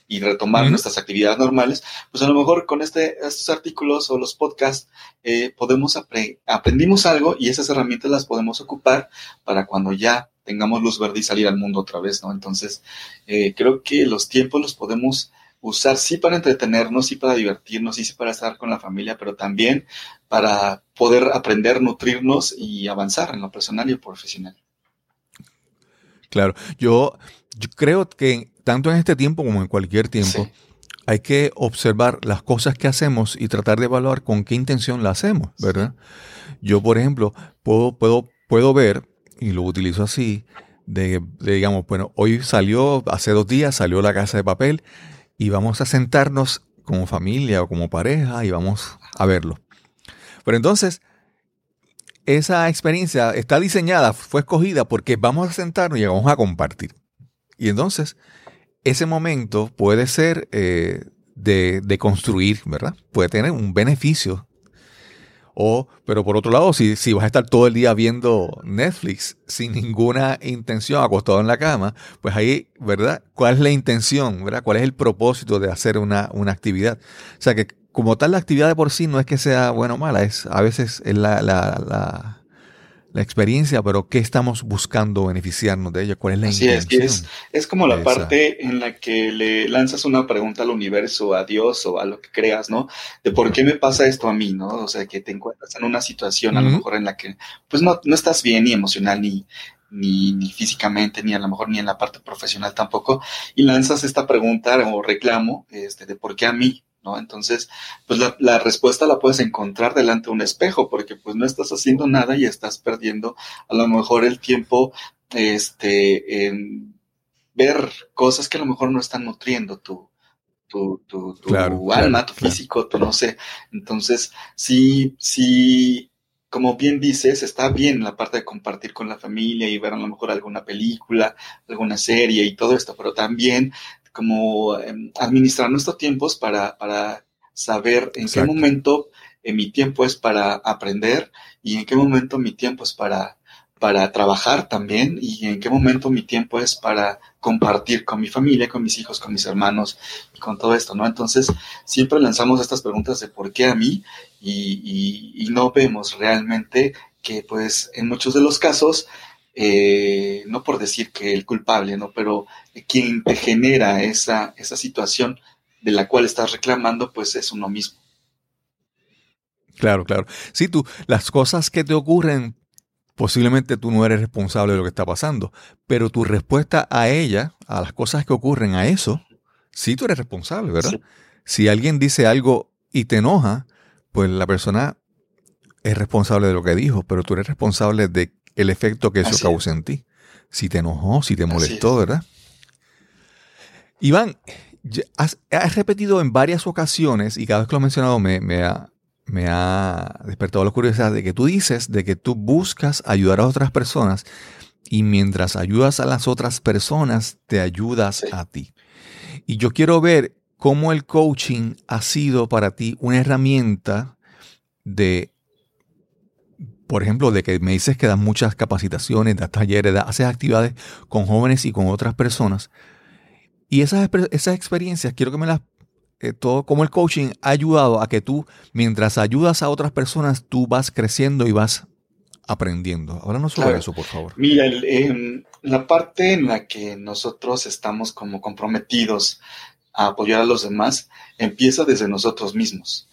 y retomar nuestras actividades normales, pues a lo mejor con este, estos artículos o los podcasts eh, podemos aprendimos algo y esas herramientas las podemos ocupar para cuando ya tengamos luz verde y salir al mundo otra vez, ¿no? Entonces, eh, creo que los tiempos los podemos usar sí para entretenernos, sí para divertirnos, sí, sí para estar con la familia, pero también para poder aprender, nutrirnos y avanzar en lo personal y profesional. Claro, yo, yo creo que tanto en este tiempo como en cualquier tiempo, hay que observar las cosas que hacemos y tratar de evaluar con qué intención la hacemos, ¿verdad? Yo, por ejemplo, puedo, puedo, puedo ver, y lo utilizo así, de, digamos, bueno, hoy salió, hace dos días salió la casa de papel y vamos a sentarnos como familia o como pareja y vamos a verlo. Pero entonces, esa experiencia está diseñada, fue escogida porque vamos a sentarnos y vamos a compartir. Y entonces, ese momento puede ser eh, de, construir, ¿verdad? Puede tener un beneficio. O, pero por otro lado, si, si vas a estar todo el día viendo Netflix sin ninguna intención, acostado en la cama, pues ahí, ¿verdad? ¿Cuál es la intención, ¿verdad? ¿Cuál es el propósito de hacer una, una actividad? O sea que como tal la actividad de por sí no es que sea buena o mala, es a veces es la la experiencia, pero ¿qué estamos buscando beneficiarnos de ella? ¿Cuál es la Así intención? Es, es, como la parte en la que le lanzas una pregunta al universo, a Dios o a lo que creas, ¿no? De por qué me pasa esto a mí, ¿no? O sea, que te encuentras en una situación a lo mejor en la que pues no, no estás bien ni emocional ni, ni, ni, físicamente, ni a lo mejor ni en la parte profesional tampoco, y lanzas esta pregunta o reclamo este, de por qué a mí, ¿no? Entonces, pues la, respuesta la puedes encontrar delante de un espejo, porque pues no estás haciendo nada y estás perdiendo a lo mejor el tiempo, este, en ver cosas que a lo mejor no están nutriendo tu, tu, tu, tu alma, tu físico, tu no sé. Entonces, sí, sí, como bien dices, está bien la parte de compartir con la familia y ver a lo mejor alguna película, alguna serie y todo esto, pero también como em, administrar nuestros tiempos para, para saber en qué momento eh, mi tiempo es para aprender y en qué momento mi tiempo es para, para trabajar también y en qué momento mi tiempo es para compartir con mi familia, con mis hijos, con mis hermanos y con todo esto, ¿no? Entonces, siempre lanzamos estas preguntas de por qué a mí y, y, y no vemos realmente que, pues, en muchos de los casos, eh, no por decir que el culpable, ¿no? Pero quien te genera esa, esa situación de la cual estás reclamando, pues es uno mismo. Claro, claro. Sí, tú, las cosas que te ocurren, posiblemente tú no eres responsable de lo que está pasando, pero tu respuesta a ella, a las cosas que ocurren, a eso, sí tú eres responsable, ¿verdad? Si alguien dice algo y te enoja, pues la persona es responsable de lo que dijo, pero tú eres responsable de el efecto que eso causa en ti. Si te enojó, si te molestó, ¿verdad? Iván, has, repetido en varias ocasiones, y cada vez que lo he mencionado me, me, ha, me ha despertado la curiosidad de que tú dices de que tú buscas ayudar a otras personas y mientras ayudas a las otras personas, te ayudas a ti. Y yo quiero ver cómo el coaching ha sido para ti una herramienta de por ejemplo, de que me dices que das muchas capacitaciones, das talleres, haces actividades con jóvenes y con otras personas. Y esas, esas experiencias, quiero que me las... Eh, todo como el coaching ha ayudado a que tú, mientras ayudas a otras personas, tú vas creciendo y vas aprendiendo. Ahora no sobre eso, por favor. Mira, em, la parte en la que nosotros estamos como comprometidos a apoyar a los demás empieza desde nosotros mismos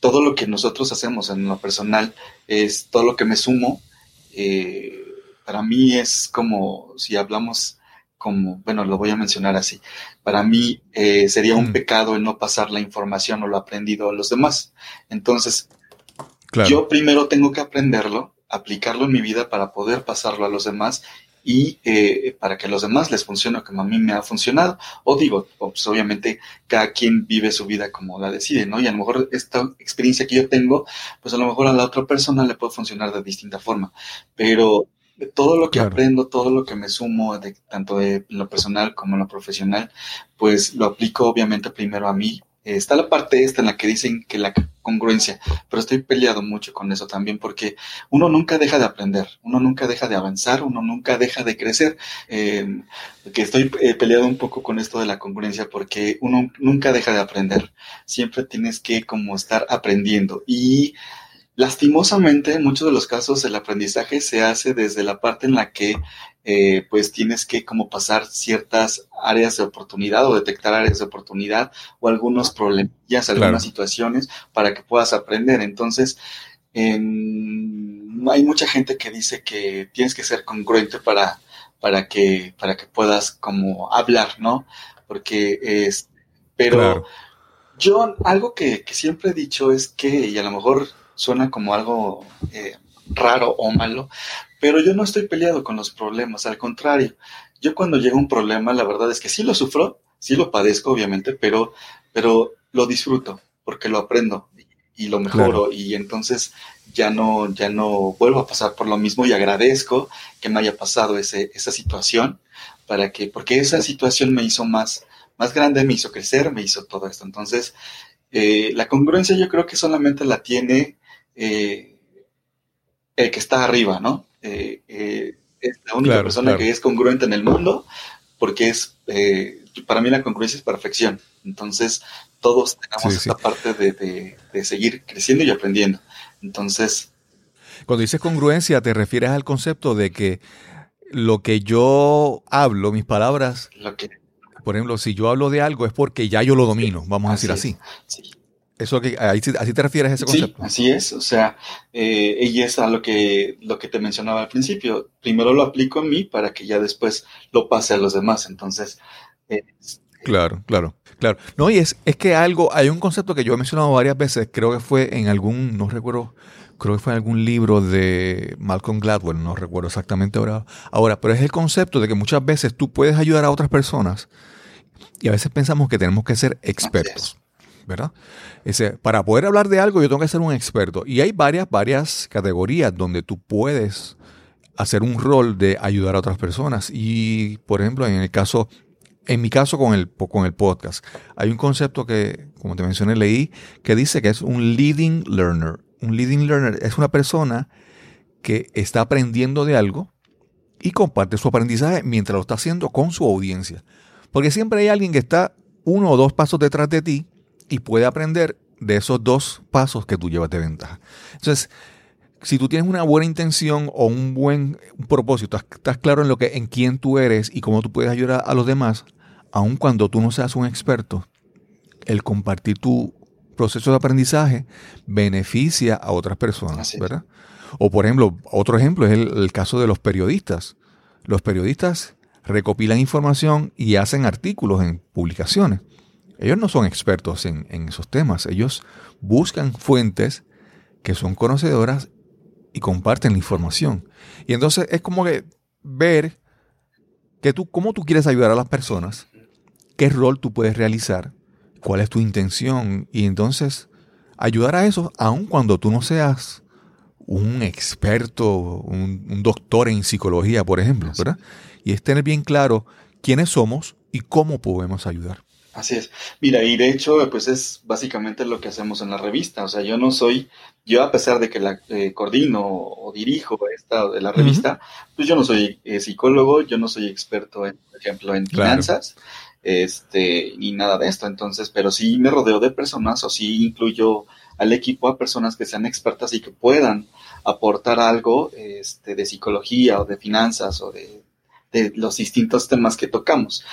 todo lo que nosotros hacemos en lo personal es todo lo que me sumo. Eh, para mí es como, si hablamos como, bueno, lo voy a mencionar así, para mí eh, sería un mm. pecado el no pasar la información o lo aprendido a los demás. Entonces, yo primero tengo que aprenderlo, aplicarlo en mi vida para poder pasarlo a los demás y eh, para que a los demás les funcione como a mí me ha funcionado. O digo, pues obviamente cada quien vive su vida como la decide, ¿no? Y a lo mejor esta experiencia que yo tengo, pues a lo mejor a la otra persona le puede funcionar de distinta forma. Pero todo lo que aprendo, todo lo que me sumo, de, tanto de lo personal como en lo profesional, pues lo aplico obviamente primero a mí, está la parte esta en la que dicen que la congruencia, pero estoy peleado mucho con eso también porque uno nunca deja de aprender, uno nunca deja de avanzar, uno nunca deja de crecer. Eh, que estoy eh, peleado un poco con esto de la congruencia porque uno nunca deja de aprender, siempre tienes que como estar aprendiendo y Lastimosamente, en muchos de los casos el aprendizaje se hace desde la parte en la que eh, pues tienes que como pasar ciertas áreas de oportunidad o detectar áreas de oportunidad o algunos problemillas, algunas situaciones para que puedas aprender. Entonces, hay mucha gente que dice que tienes que ser congruente para, para, que, para que puedas como hablar, ¿no? Porque es, pero yo algo que, que siempre he dicho es que, y a lo mejor suena como algo eh, raro o malo, pero yo no estoy peleado con los problemas, al contrario, yo cuando llega un problema, la verdad es que sí lo sufro, sí lo padezco, obviamente, pero, pero lo disfruto porque lo aprendo y, lo mejoro. Y entonces ya no, ya no vuelvo a pasar por lo mismo y agradezco que me haya pasado ese, esa situación para que, porque esa situación me hizo más, más grande, me hizo crecer, me hizo todo esto. Entonces, eh, la congruencia yo creo que solamente la tiene eh, el que está arriba, ¿no? Eh, eh, es la única persona que es congruente en el mundo, porque es, para mí la congruencia es perfección. Entonces, todos tenemos esta parte de, seguir creciendo y aprendiendo. Entonces... Cuando dices congruencia, te refieres al concepto de que lo que yo hablo, mis palabras, por ejemplo, si yo hablo de algo es porque ya yo lo domino, vamos a decir así. Sí. Eso que, ¿Así te refieres a ese concepto? Sí, así es. O sea, eh, y es a lo que, lo que te mencionaba al principio. Primero lo aplico en mí para que ya después lo pase a los demás. Entonces. claro, claro, claro. No, y es, es que algo, hay un concepto que yo he mencionado varias veces, creo que fue en algún, no recuerdo, creo que fue en algún libro de Malcolm Gladwell, no recuerdo exactamente ahora, ahora, pero es el concepto de que muchas veces tú puedes ayudar a otras personas y a veces pensamos que tenemos que ser expertos. ¿Verdad? Ese, para poder hablar de algo yo tengo que ser un experto. Y hay varias, varias categorías donde tú puedes hacer un rol de ayudar a otras personas. Y, por ejemplo, en el caso, en mi caso con el, con el podcast, hay un concepto que, como te mencioné, leí, que dice que es un leading learner. Un leading learner es una persona que está aprendiendo de algo y comparte su aprendizaje mientras lo está haciendo con su audiencia. Porque siempre hay alguien que está uno o dos pasos detrás de ti y puede aprender de esos dos pasos que tú llevas de ventaja. Entonces, si tú tienes una buena intención o un buen propósito, estás, claro en lo que, en quién tú eres y cómo tú puedes ayudar a, los demás, aun cuando tú no seas un experto, el compartir tu proceso de aprendizaje beneficia a otras personas, ¿verdad? O por ejemplo, otro ejemplo es el caso de los periodistas. Los periodistas recopilan información y hacen artículos en publicaciones. Ellos no son expertos en, esos temas. Ellos buscan fuentes que son conocedoras y comparten la información. Y entonces es como que ver que tú, cómo tú quieres ayudar a las personas, qué rol tú puedes realizar, cuál es tu intención. Y entonces ayudar a eso, aun cuando tú no seas un experto, un, doctor en psicología, por ejemplo, ¿verdad? Y es tener bien claro quiénes somos y cómo podemos ayudar. Así es. Mira, y de hecho, pues es básicamente lo que hacemos en la revista. O sea, yo no soy, yo a pesar de que la eh, coordino o dirijo esta de la revista, pues yo no soy eh, psicólogo, yo no soy experto, en, por ejemplo, en finanzas, este, ni nada de esto. Entonces, pero sí me rodeo de personas o sí incluyo al equipo a personas que sean expertas y que puedan aportar algo este, de psicología o de finanzas o de de los distintos temas que tocamos.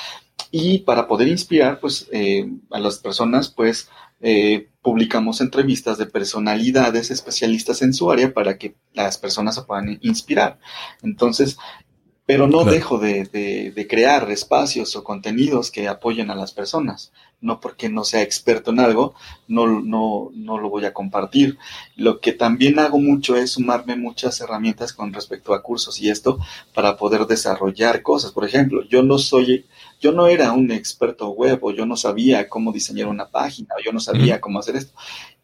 Y para poder inspirar pues, eh, a las personas, pues eh, publicamos entrevistas de personalidades especialistas en su área para que las personas se puedan inspirar. Entonces, pero no dejo de, crear espacios o contenidos que apoyen a las personas. No porque no sea experto en algo, no, no, no lo voy a compartir. Lo que también hago mucho es sumarme muchas herramientas con respecto a cursos y esto para poder desarrollar cosas. Por ejemplo, yo no soy yo no era un experto web o yo no sabía cómo diseñar una página o yo no sabía cómo hacer esto.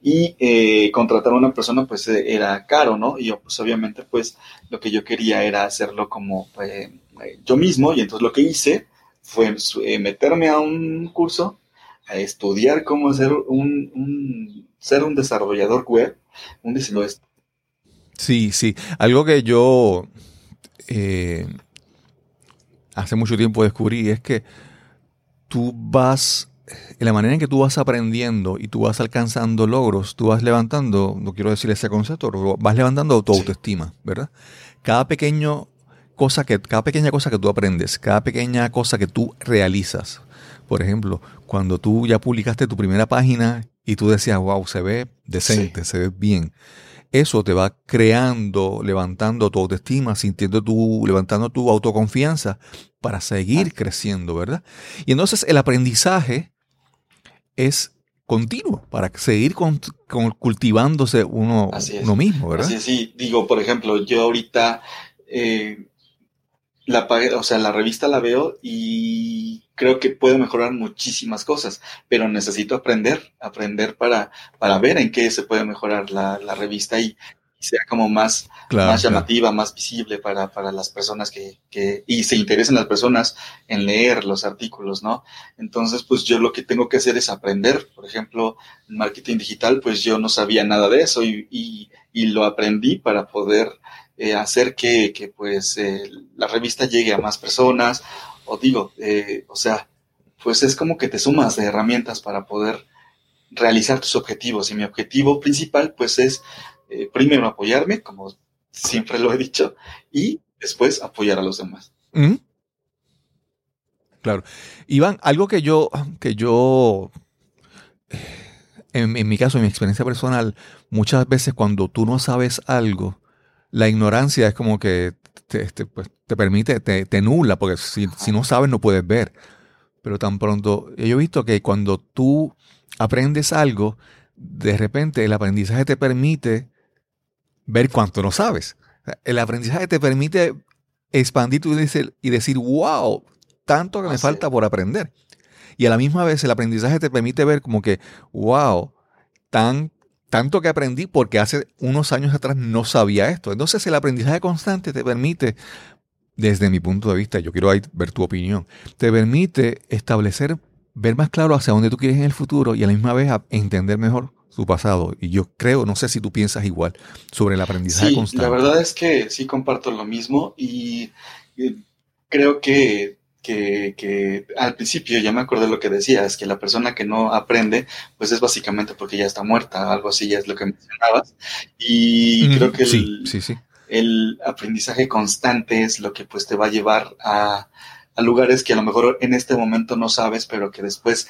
Y eh, contratar a una persona pues eh, era caro, ¿no? Y yo pues obviamente pues lo que yo quería era hacerlo como eh, yo mismo y entonces lo que hice fue meterme a un curso a estudiar cómo ser un, ser un desarrollador web, un diseñador. Sí, sí. Algo que yo eh, hace mucho tiempo descubrí es que tú vas, en la manera en que tú vas aprendiendo y tú vas alcanzando logros, tú vas levantando, no quiero decir ese concepto, pero vas levantando tu autoestima, ¿verdad? Cada pequeño cosa que, cada pequeña cosa que tú aprendes, cada pequeña cosa que tú realizas. Por ejemplo, cuando tú ya publicaste tu primera página y tú decías, wow, se ve decente, se ve bien eso te va creando, levantando tu autoestima, sintiendo tu, levantando tu autoconfianza para seguir creciendo, ¿verdad? Y entonces el aprendizaje es continuo para seguir cultivándose uno, uno, mismo, ¿verdad? Así sí. Digo, por ejemplo, yo ahorita eh, la, o sea, la revista la veo y creo que puedo mejorar muchísimas cosas, pero necesito aprender, aprender para, para ver en qué se puede mejorar la, revista y, sea como más, más llamativa, más visible para, para las personas que, que, y se interesen las personas en leer los artículos, ¿no? Entonces, pues yo lo que tengo que hacer es aprender. Por ejemplo, en marketing digital, pues yo no sabía nada de eso y, y, y lo aprendí para poder eh, hacer que, que pues eh, la revista llegue a más personas, o digo, eh, o sea, pues es como que te sumas de herramientas para poder realizar tus objetivos. Y mi objetivo principal, pues es primero apoyarme, como siempre lo he dicho, y después apoyar a los demás. Claro. Iván, algo que yo, que yo, en, en, mi caso, en mi experiencia personal, muchas veces cuando tú no sabes algo, la ignorancia es como que te, pues, permite, te, nula, porque si, no sabes no puedes ver. Pero tan pronto, yo he visto que cuando tú aprendes algo, de repente el aprendizaje te permite ver cuánto no sabes. El aprendizaje te permite expandir tu y decir, wow, tanto que me falta por aprender. Y a la misma vez el aprendizaje te permite ver como que, wow, tan tanto que aprendí porque hace unos años atrás no sabía esto. Entonces el aprendizaje constante te permite, desde mi punto de vista, yo quiero ver tu opinión, te permite establecer, ver más claro hacia dónde tú quieres en el futuro y a la misma vez entender mejor su pasado. Y yo creo, no sé si tú piensas igual sobre el aprendizaje sí, constante. La verdad es que sí comparto lo mismo y creo que que, que, al principio ya me acordé lo que decías, que la persona que no aprende, pues es básicamente porque ya está muerta, algo así es lo que mencionabas. Y creo que el, el, aprendizaje constante es lo que pues te va a llevar a, a, lugares que a lo mejor en este momento no sabes, pero que después,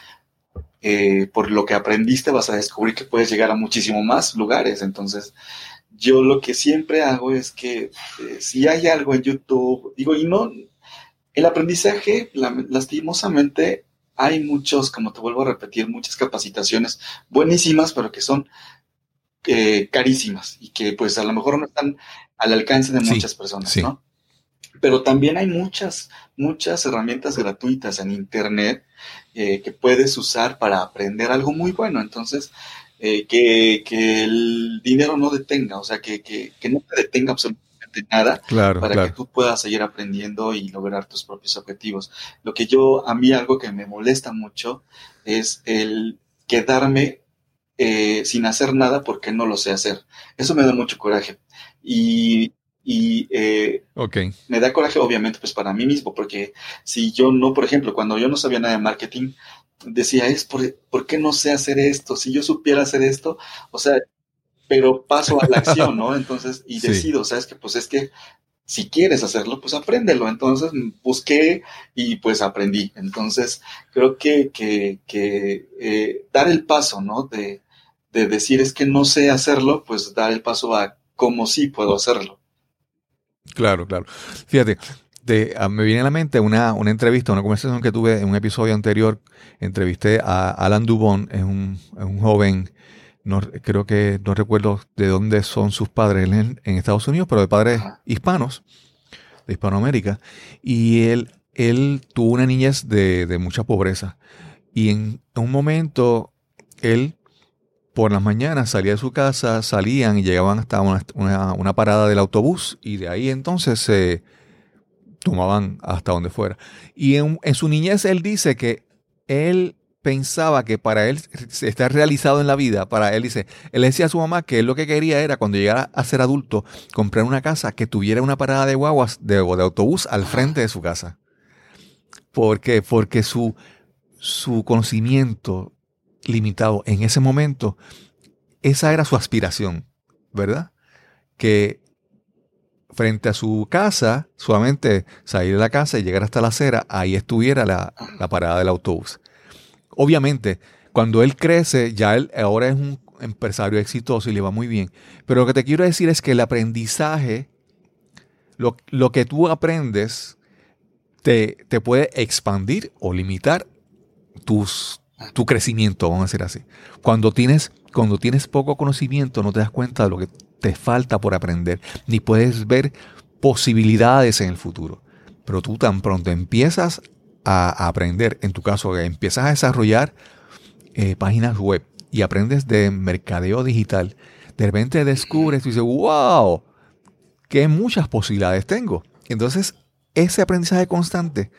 eh, por lo que aprendiste, vas a descubrir que puedes llegar a muchísimo más lugares. Entonces, yo lo que siempre hago es que eh, si hay algo en YouTube, digo, y no, el aprendizaje, lastimosamente, hay muchos, como te vuelvo a repetir, muchas capacitaciones buenísimas, pero que son eh, carísimas y que pues a lo mejor no están al alcance de muchas personas, ¿no? Pero también hay muchas, muchas herramientas gratuitas en Internet eh, que puedes usar para aprender algo muy bueno. Entonces, eh, que, que, el dinero no detenga, o sea, que, que, que no te detenga absolutamente nada para que tú puedas seguir aprendiendo y lograr tus propios objetivos. Lo que yo, a mí algo que me molesta mucho es el quedarme eh, sin hacer nada porque no lo sé hacer. Eso me da mucho coraje. Y, y eh, me da coraje obviamente pues para mí mismo, porque si yo no, por ejemplo, cuando yo no sabía nada de marketing, decía, es por, ¿por qué no sé hacer esto? Si yo supiera hacer esto, o sea, pero paso a la acción, ¿no? Entonces, y decido, ¿sabes? Que pues es que si quieres hacerlo, pues apréndelo. Entonces busqué y pues aprendí. Entonces, creo que, que, que eh, dar el paso, ¿no? De, de decir es que no sé hacerlo, pues dar el paso a cómo sí puedo hacerlo. Claro, claro. Fíjate, ah, me viene a la mente una, una, entrevista, una conversación que tuve en un episodio anterior. Entrevisté a Alan Dubon, es un, es un joven no, creo que no recuerdo de dónde son sus padres en, Estados Unidos, pero de padres hispanos, de Hispanoamérica. Y él, él tuvo una niñez de, mucha pobreza. Y en un momento, él por las mañanas salía de su casa, salían y llegaban hasta una, parada del autobús y de ahí entonces se tomaban hasta donde fuera. Y en, en, su niñez él dice que él pensaba que para él estar realizado en la vida, para él dice, él decía a su mamá que él lo que quería era cuando llegara a ser adulto comprar una casa que tuviera una parada de guaguas de, de autobús al frente de su casa. ¿Por qué? Porque su, su conocimiento limitado en ese momento, esa era su aspiración, ¿verdad? Que frente a su casa, solamente salir de la casa y llegar hasta la acera, ahí estuviera la, la parada del autobús. Obviamente, cuando él crece, ya él ahora es un empresario exitoso y le va muy bien. Pero lo que te quiero decir es que el aprendizaje, lo, lo que tú aprendes, te, te, puede expandir o limitar tus, tu crecimiento, vamos a decir así. Cuando tienes, cuando tienes poco conocimiento, no te das cuenta de lo que te falta por aprender, ni puedes ver posibilidades en el futuro. Pero tú tan pronto empiezas a, aprender, en tu caso, empiezas a desarrollar eh, páginas web y aprendes de mercadeo digital, de repente descubres y dices, wow, qué muchas posibilidades tengo. Entonces, ese aprendizaje constante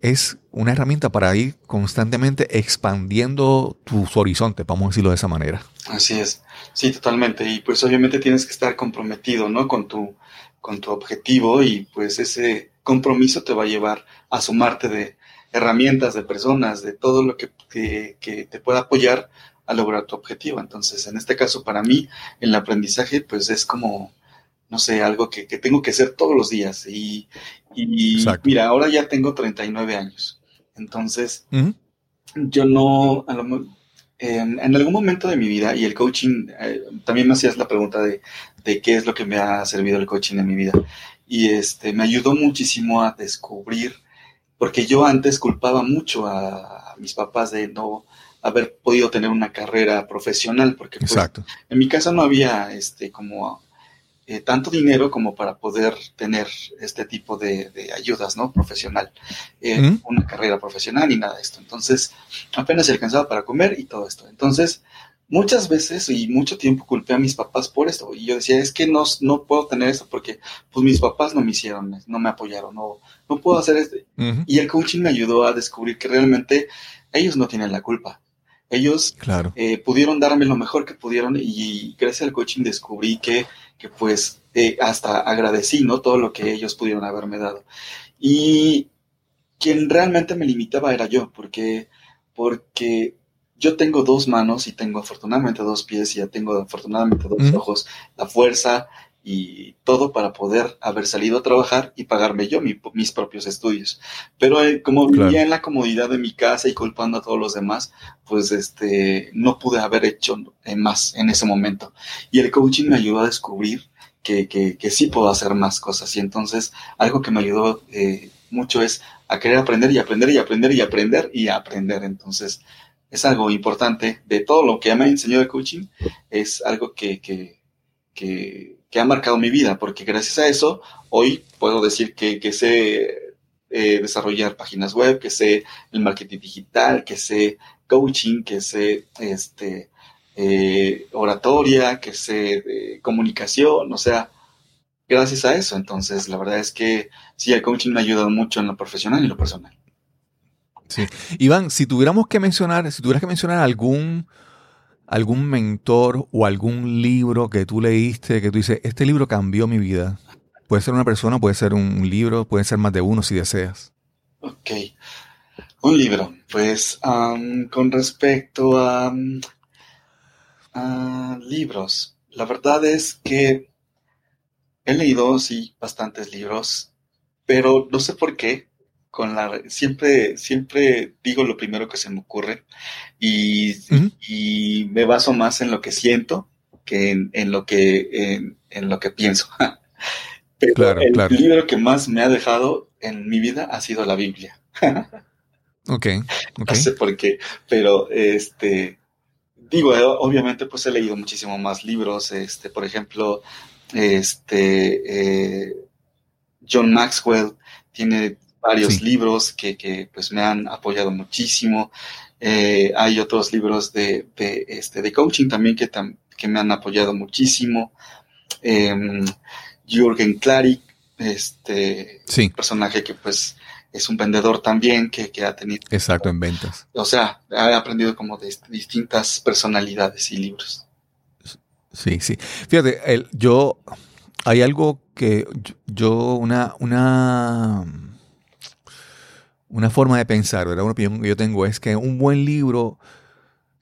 es una herramienta para ir constantemente expandiendo tus horizontes, vamos a decirlo de esa manera. Así es, sí, totalmente. Y pues obviamente tienes que estar comprometido, ¿no? Con tu, con tu objetivo y pues ese compromiso te va a llevar a sumarte de herramientas, de personas, de todo lo que, te pueda apoyar a lograr tu objetivo. Entonces, en este caso, para mí, el aprendizaje, pues es como, no sé, algo que, tengo que hacer todos los días. Y, mira, ahora ya tengo 39 años. Entonces, yo no, en, algún momento de mi vida, y el coaching, eh, también me hacías la pregunta de, de, qué es lo que me ha servido el coaching en mi vida. Y este, me ayudó muchísimo a descubrir, porque yo antes culpaba mucho a, mis papás de no haber podido tener una carrera profesional, porque pues, en mi casa no había este, como eh, tanto dinero como para poder tener este tipo de, ayudas, ¿no? Profesional, eh, una carrera profesional y nada de esto. Entonces, apenas se alcanzaba para comer y todo esto. Entonces, muchas veces y mucho tiempo culpé a mis papás por esto. Y yo decía, es que no, no puedo tener esto porque pues mis papás no me hicieron, no me apoyaron, no, no puedo hacer esto. Y el coaching me ayudó a descubrir que realmente ellos no tienen la culpa. Ellos claro. eh, pudieron darme lo mejor que pudieron y gracias al coaching descubrí que que pues eh, hasta agradecí, ¿no? Todo lo que ellos pudieron haberme dado. Y quien realmente me limitaba era yo, porque, porque yo tengo dos manos y tengo afortunadamente dos pies y ya tengo afortunadamente dos ojos, la fuerza y todo para poder haber salido a trabajar y pagarme yo mis propios estudios. Pero eh, como vivía en la comodidad de mi casa y culpando a todos los demás, pues este, no pude haber hecho eh, más en ese momento. Y el coaching me ayudó a descubrir que, que, que sí puedo hacer más cosas. Y entonces algo que me ayudó eh, mucho es a querer aprender y aprender y aprender y aprender y aprender. Entonces es algo importante de todo lo que me ha enseñado el coaching, es algo que, que, que que ha marcado mi vida, porque gracias a eso hoy puedo decir que, que sé eh, desarrollar páginas web, que sé el marketing digital, que sé coaching, que sé este, eh, oratoria, que sé comunicación, o sea, gracias a eso. Entonces, la verdad es que sí, el coaching me ha ayudado mucho en lo profesional y lo personal. Iván, si tuviéramos que mencionar, si tuvieras que mencionar algún algún mentor o algún libro que tú leíste que tú dices, este libro cambió mi vida? Puede ser una persona, puede ser un libro, puede ser más de uno si deseas. Ok. Un libro. Pues con respecto a, libros, la verdad es que he leído, sí, bastantes libros, pero no sé por qué con la siempre siempre digo lo primero que se me ocurre y, me baso más en lo que siento que en, lo que en, lo que pienso. Pero el libro que más me ha dejado en mi vida ha sido la Biblia. Ok, no sé por qué pero este digo eh, obviamente pues he leído muchísimo más libros este por ejemplo este eh, John Maxwell tiene varios libros que, que, pues me han apoyado muchísimo. Eh, hay otros libros de, de, este, de coaching también que, que me han apoyado muchísimo. Eh, Jürgen Klarik, este personaje que pues es un vendedor también que, que, ha tenido. Exacto, en ventas. O sea, ha aprendido como de distintas personalidades y libros. Sí, sí. Fíjate, el, yo, hay algo que yo, una, una, una forma de pensar, ¿verdad? Una opinión que yo tengo es que un buen libro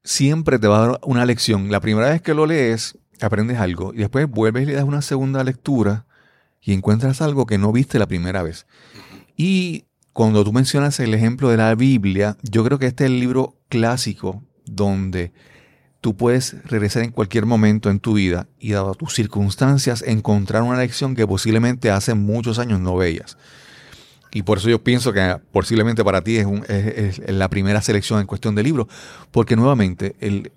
siempre te va a dar una lección. La primera vez que lo lees, aprendes algo y después vuelves y le das una segunda lectura y encuentras algo que no viste la primera vez. Y cuando tú mencionas el ejemplo de la Biblia, yo creo que este es el libro clásico donde tú puedes regresar en cualquier momento en tu vida y dado tus circunstancias encontrar una lección que posiblemente hace muchos años no veías. Y por eso yo pienso que posiblemente para ti es, es, la primera selección en cuestión de libro, porque nuevamente el,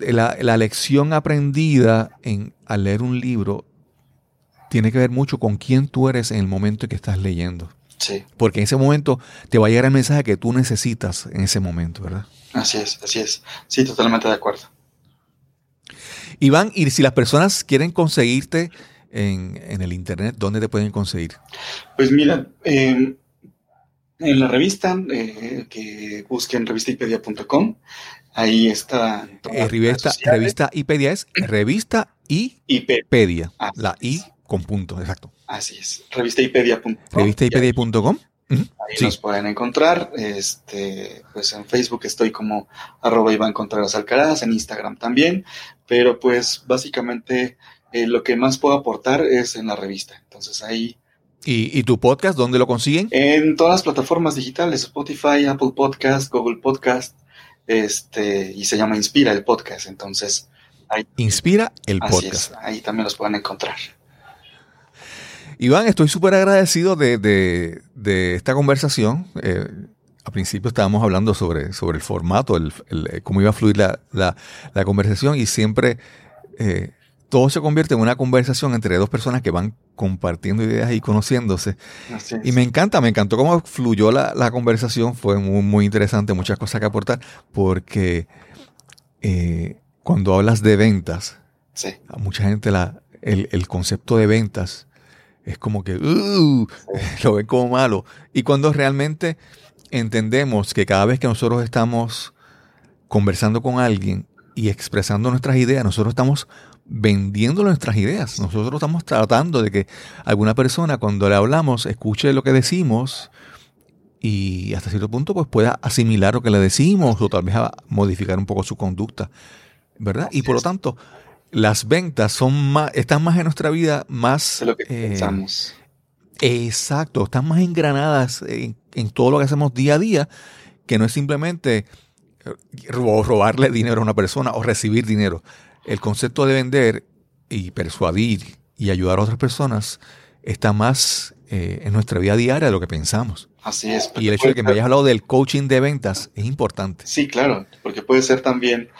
la, la, lección aprendida en, al leer un libro tiene que ver mucho con quién tú eres en el momento en que estás leyendo. Sí. Porque en ese momento te va a llegar el mensaje que tú necesitas en ese momento, ¿verdad? Así es, así es. Sí, totalmente de acuerdo. Iván, y si las personas quieren conseguirte en, en el Internet, ¿dónde te pueden conseguir? Pues mira, eh, en la revista, eh, que busquen revistahipedia.com, ahí está. Eh, revista, revista Ipedia es revista y Ipedia. La I con punto, exacto. Así es. Revistaipedia.com. Revistaipedia.com. Ahí nos pueden encontrar. Este, pues en Facebook estoy como arroba Iván Contreras Alcaraz, en Instagram también. Pero pues básicamente eh, lo que más puedo aportar es en la revista. Entonces ahí. ¿Y, ¿Y, tu podcast dónde lo consiguen? En todas las plataformas digitales, Spotify, Apple Podcast, Google Podcast, este, y se llama Inspira el podcast. Entonces, ahí, Inspira el podcast. ahí también los pueden encontrar. Iván, estoy súper agradecido de, esta conversación. Eh, al principio estábamos hablando sobre, sobre el formato, el, cómo iba a fluir la, conversación y siempre eh, todo se convierte en una conversación entre dos personas que van compartiendo ideas y conociéndose. Y me encanta, me encantó cómo fluyó la, conversación, fue muy, muy, interesante, muchas cosas que aportar, porque eh, cuando hablas de ventas, a mucha gente la, el, el concepto de ventas es como que uh, lo ven como malo. Y cuando realmente entendemos que cada vez que nosotros estamos conversando con alguien y expresando nuestras ideas, nosotros estamos vendiendo nuestras ideas. Nosotros estamos tratando de que alguna persona cuando le hablamos escuche lo que decimos y hasta cierto punto pues pueda asimilar lo que le decimos o tal vez modificar un poco su conducta, ¿verdad? Y por lo tanto, las ventas son más, están más en nuestra vida, más... De lo que eh, pensamos. Exacto, están más engranadas en, todo lo que hacemos día a día, que no es simplemente eh, robarle dinero a una persona o recibir dinero. El concepto de vender y persuadir y ayudar a otras personas está más eh, en nuestra vida diaria de lo que pensamos. Así es. Y el hecho de que me hayas hablado del coaching de ventas es importante. Sí, claro, porque puede ser también,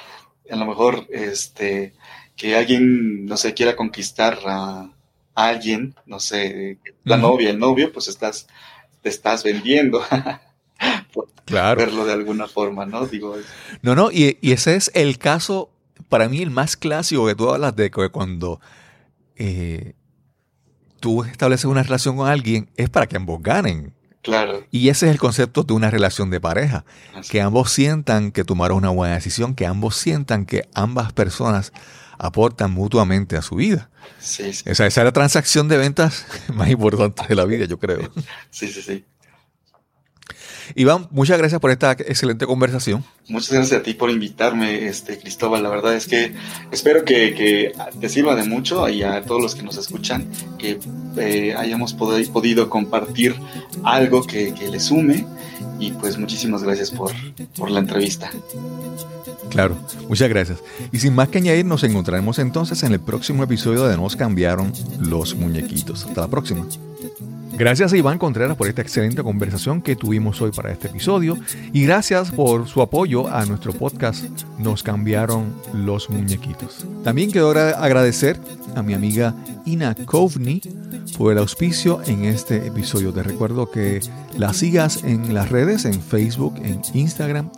a lo mejor, este, que alguien, no sé, quiera conquistar a, alguien, no sé, la novia, el novio, pues estás, te estás vendiendo. claro. Verlo de alguna forma, ¿no? Digo. No, no, y, ese es el caso, para mí, el más clásico que tú hablas de que cuando eh, tú estableces una relación con alguien, es para que ambos ganen. Claro. Y ese es el concepto de una relación de pareja. Que ambos sientan que tomaron una buena decisión, que ambos sientan que ambas personas aportan mutuamente a su vida. Sí, sí. Esa, esa es la transacción de ventas más importante de la vida, yo creo. Sí, sí, sí. Iván, muchas gracias por esta excelente conversación. Muchas gracias a ti por invitarme, este Cristóbal. La verdad es que espero que, te sirva de mucho y a todos los que nos escuchan, que eh, hayamos podido compartir algo que, que le sume. Y pues muchísimas gracias por, por la entrevista. Claro, muchas gracias. Y sin más que añadir, nos encontraremos entonces en el próximo episodio de Nos cambiaron los muñequitos. Hasta la próxima. Gracias a Iván Contreras por esta excelente conversación que tuvimos hoy para este episodio y gracias por su apoyo a nuestro podcast Nos cambiaron los muñequitos. También quiero agradecer a mi amiga Ina Kovni por el auspicio en este episodio. Te recuerdo que la sigas en las redes, en Facebook, en Instagram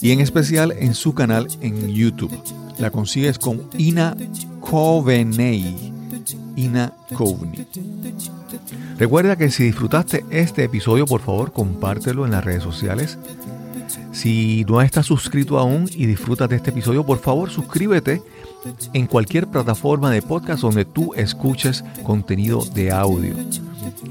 y en especial en su canal en YouTube. La consigues con Ina Coveney Ina Coveney. Recuerda que si disfrutaste este episodio, por favor, compártelo en las redes sociales. Si no estás suscrito aún y disfrutas de este episodio, por favor, suscríbete en cualquier plataforma de podcast donde tú escuches contenido de audio.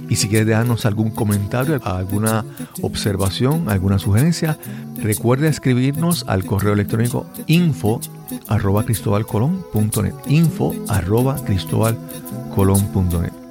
Y si quieres dejarnos algún comentario, alguna observación, alguna sugerencia, recuerda escribirnos al correo electrónico info arroba cristobalcolón.net info arroba cristobalcolón.net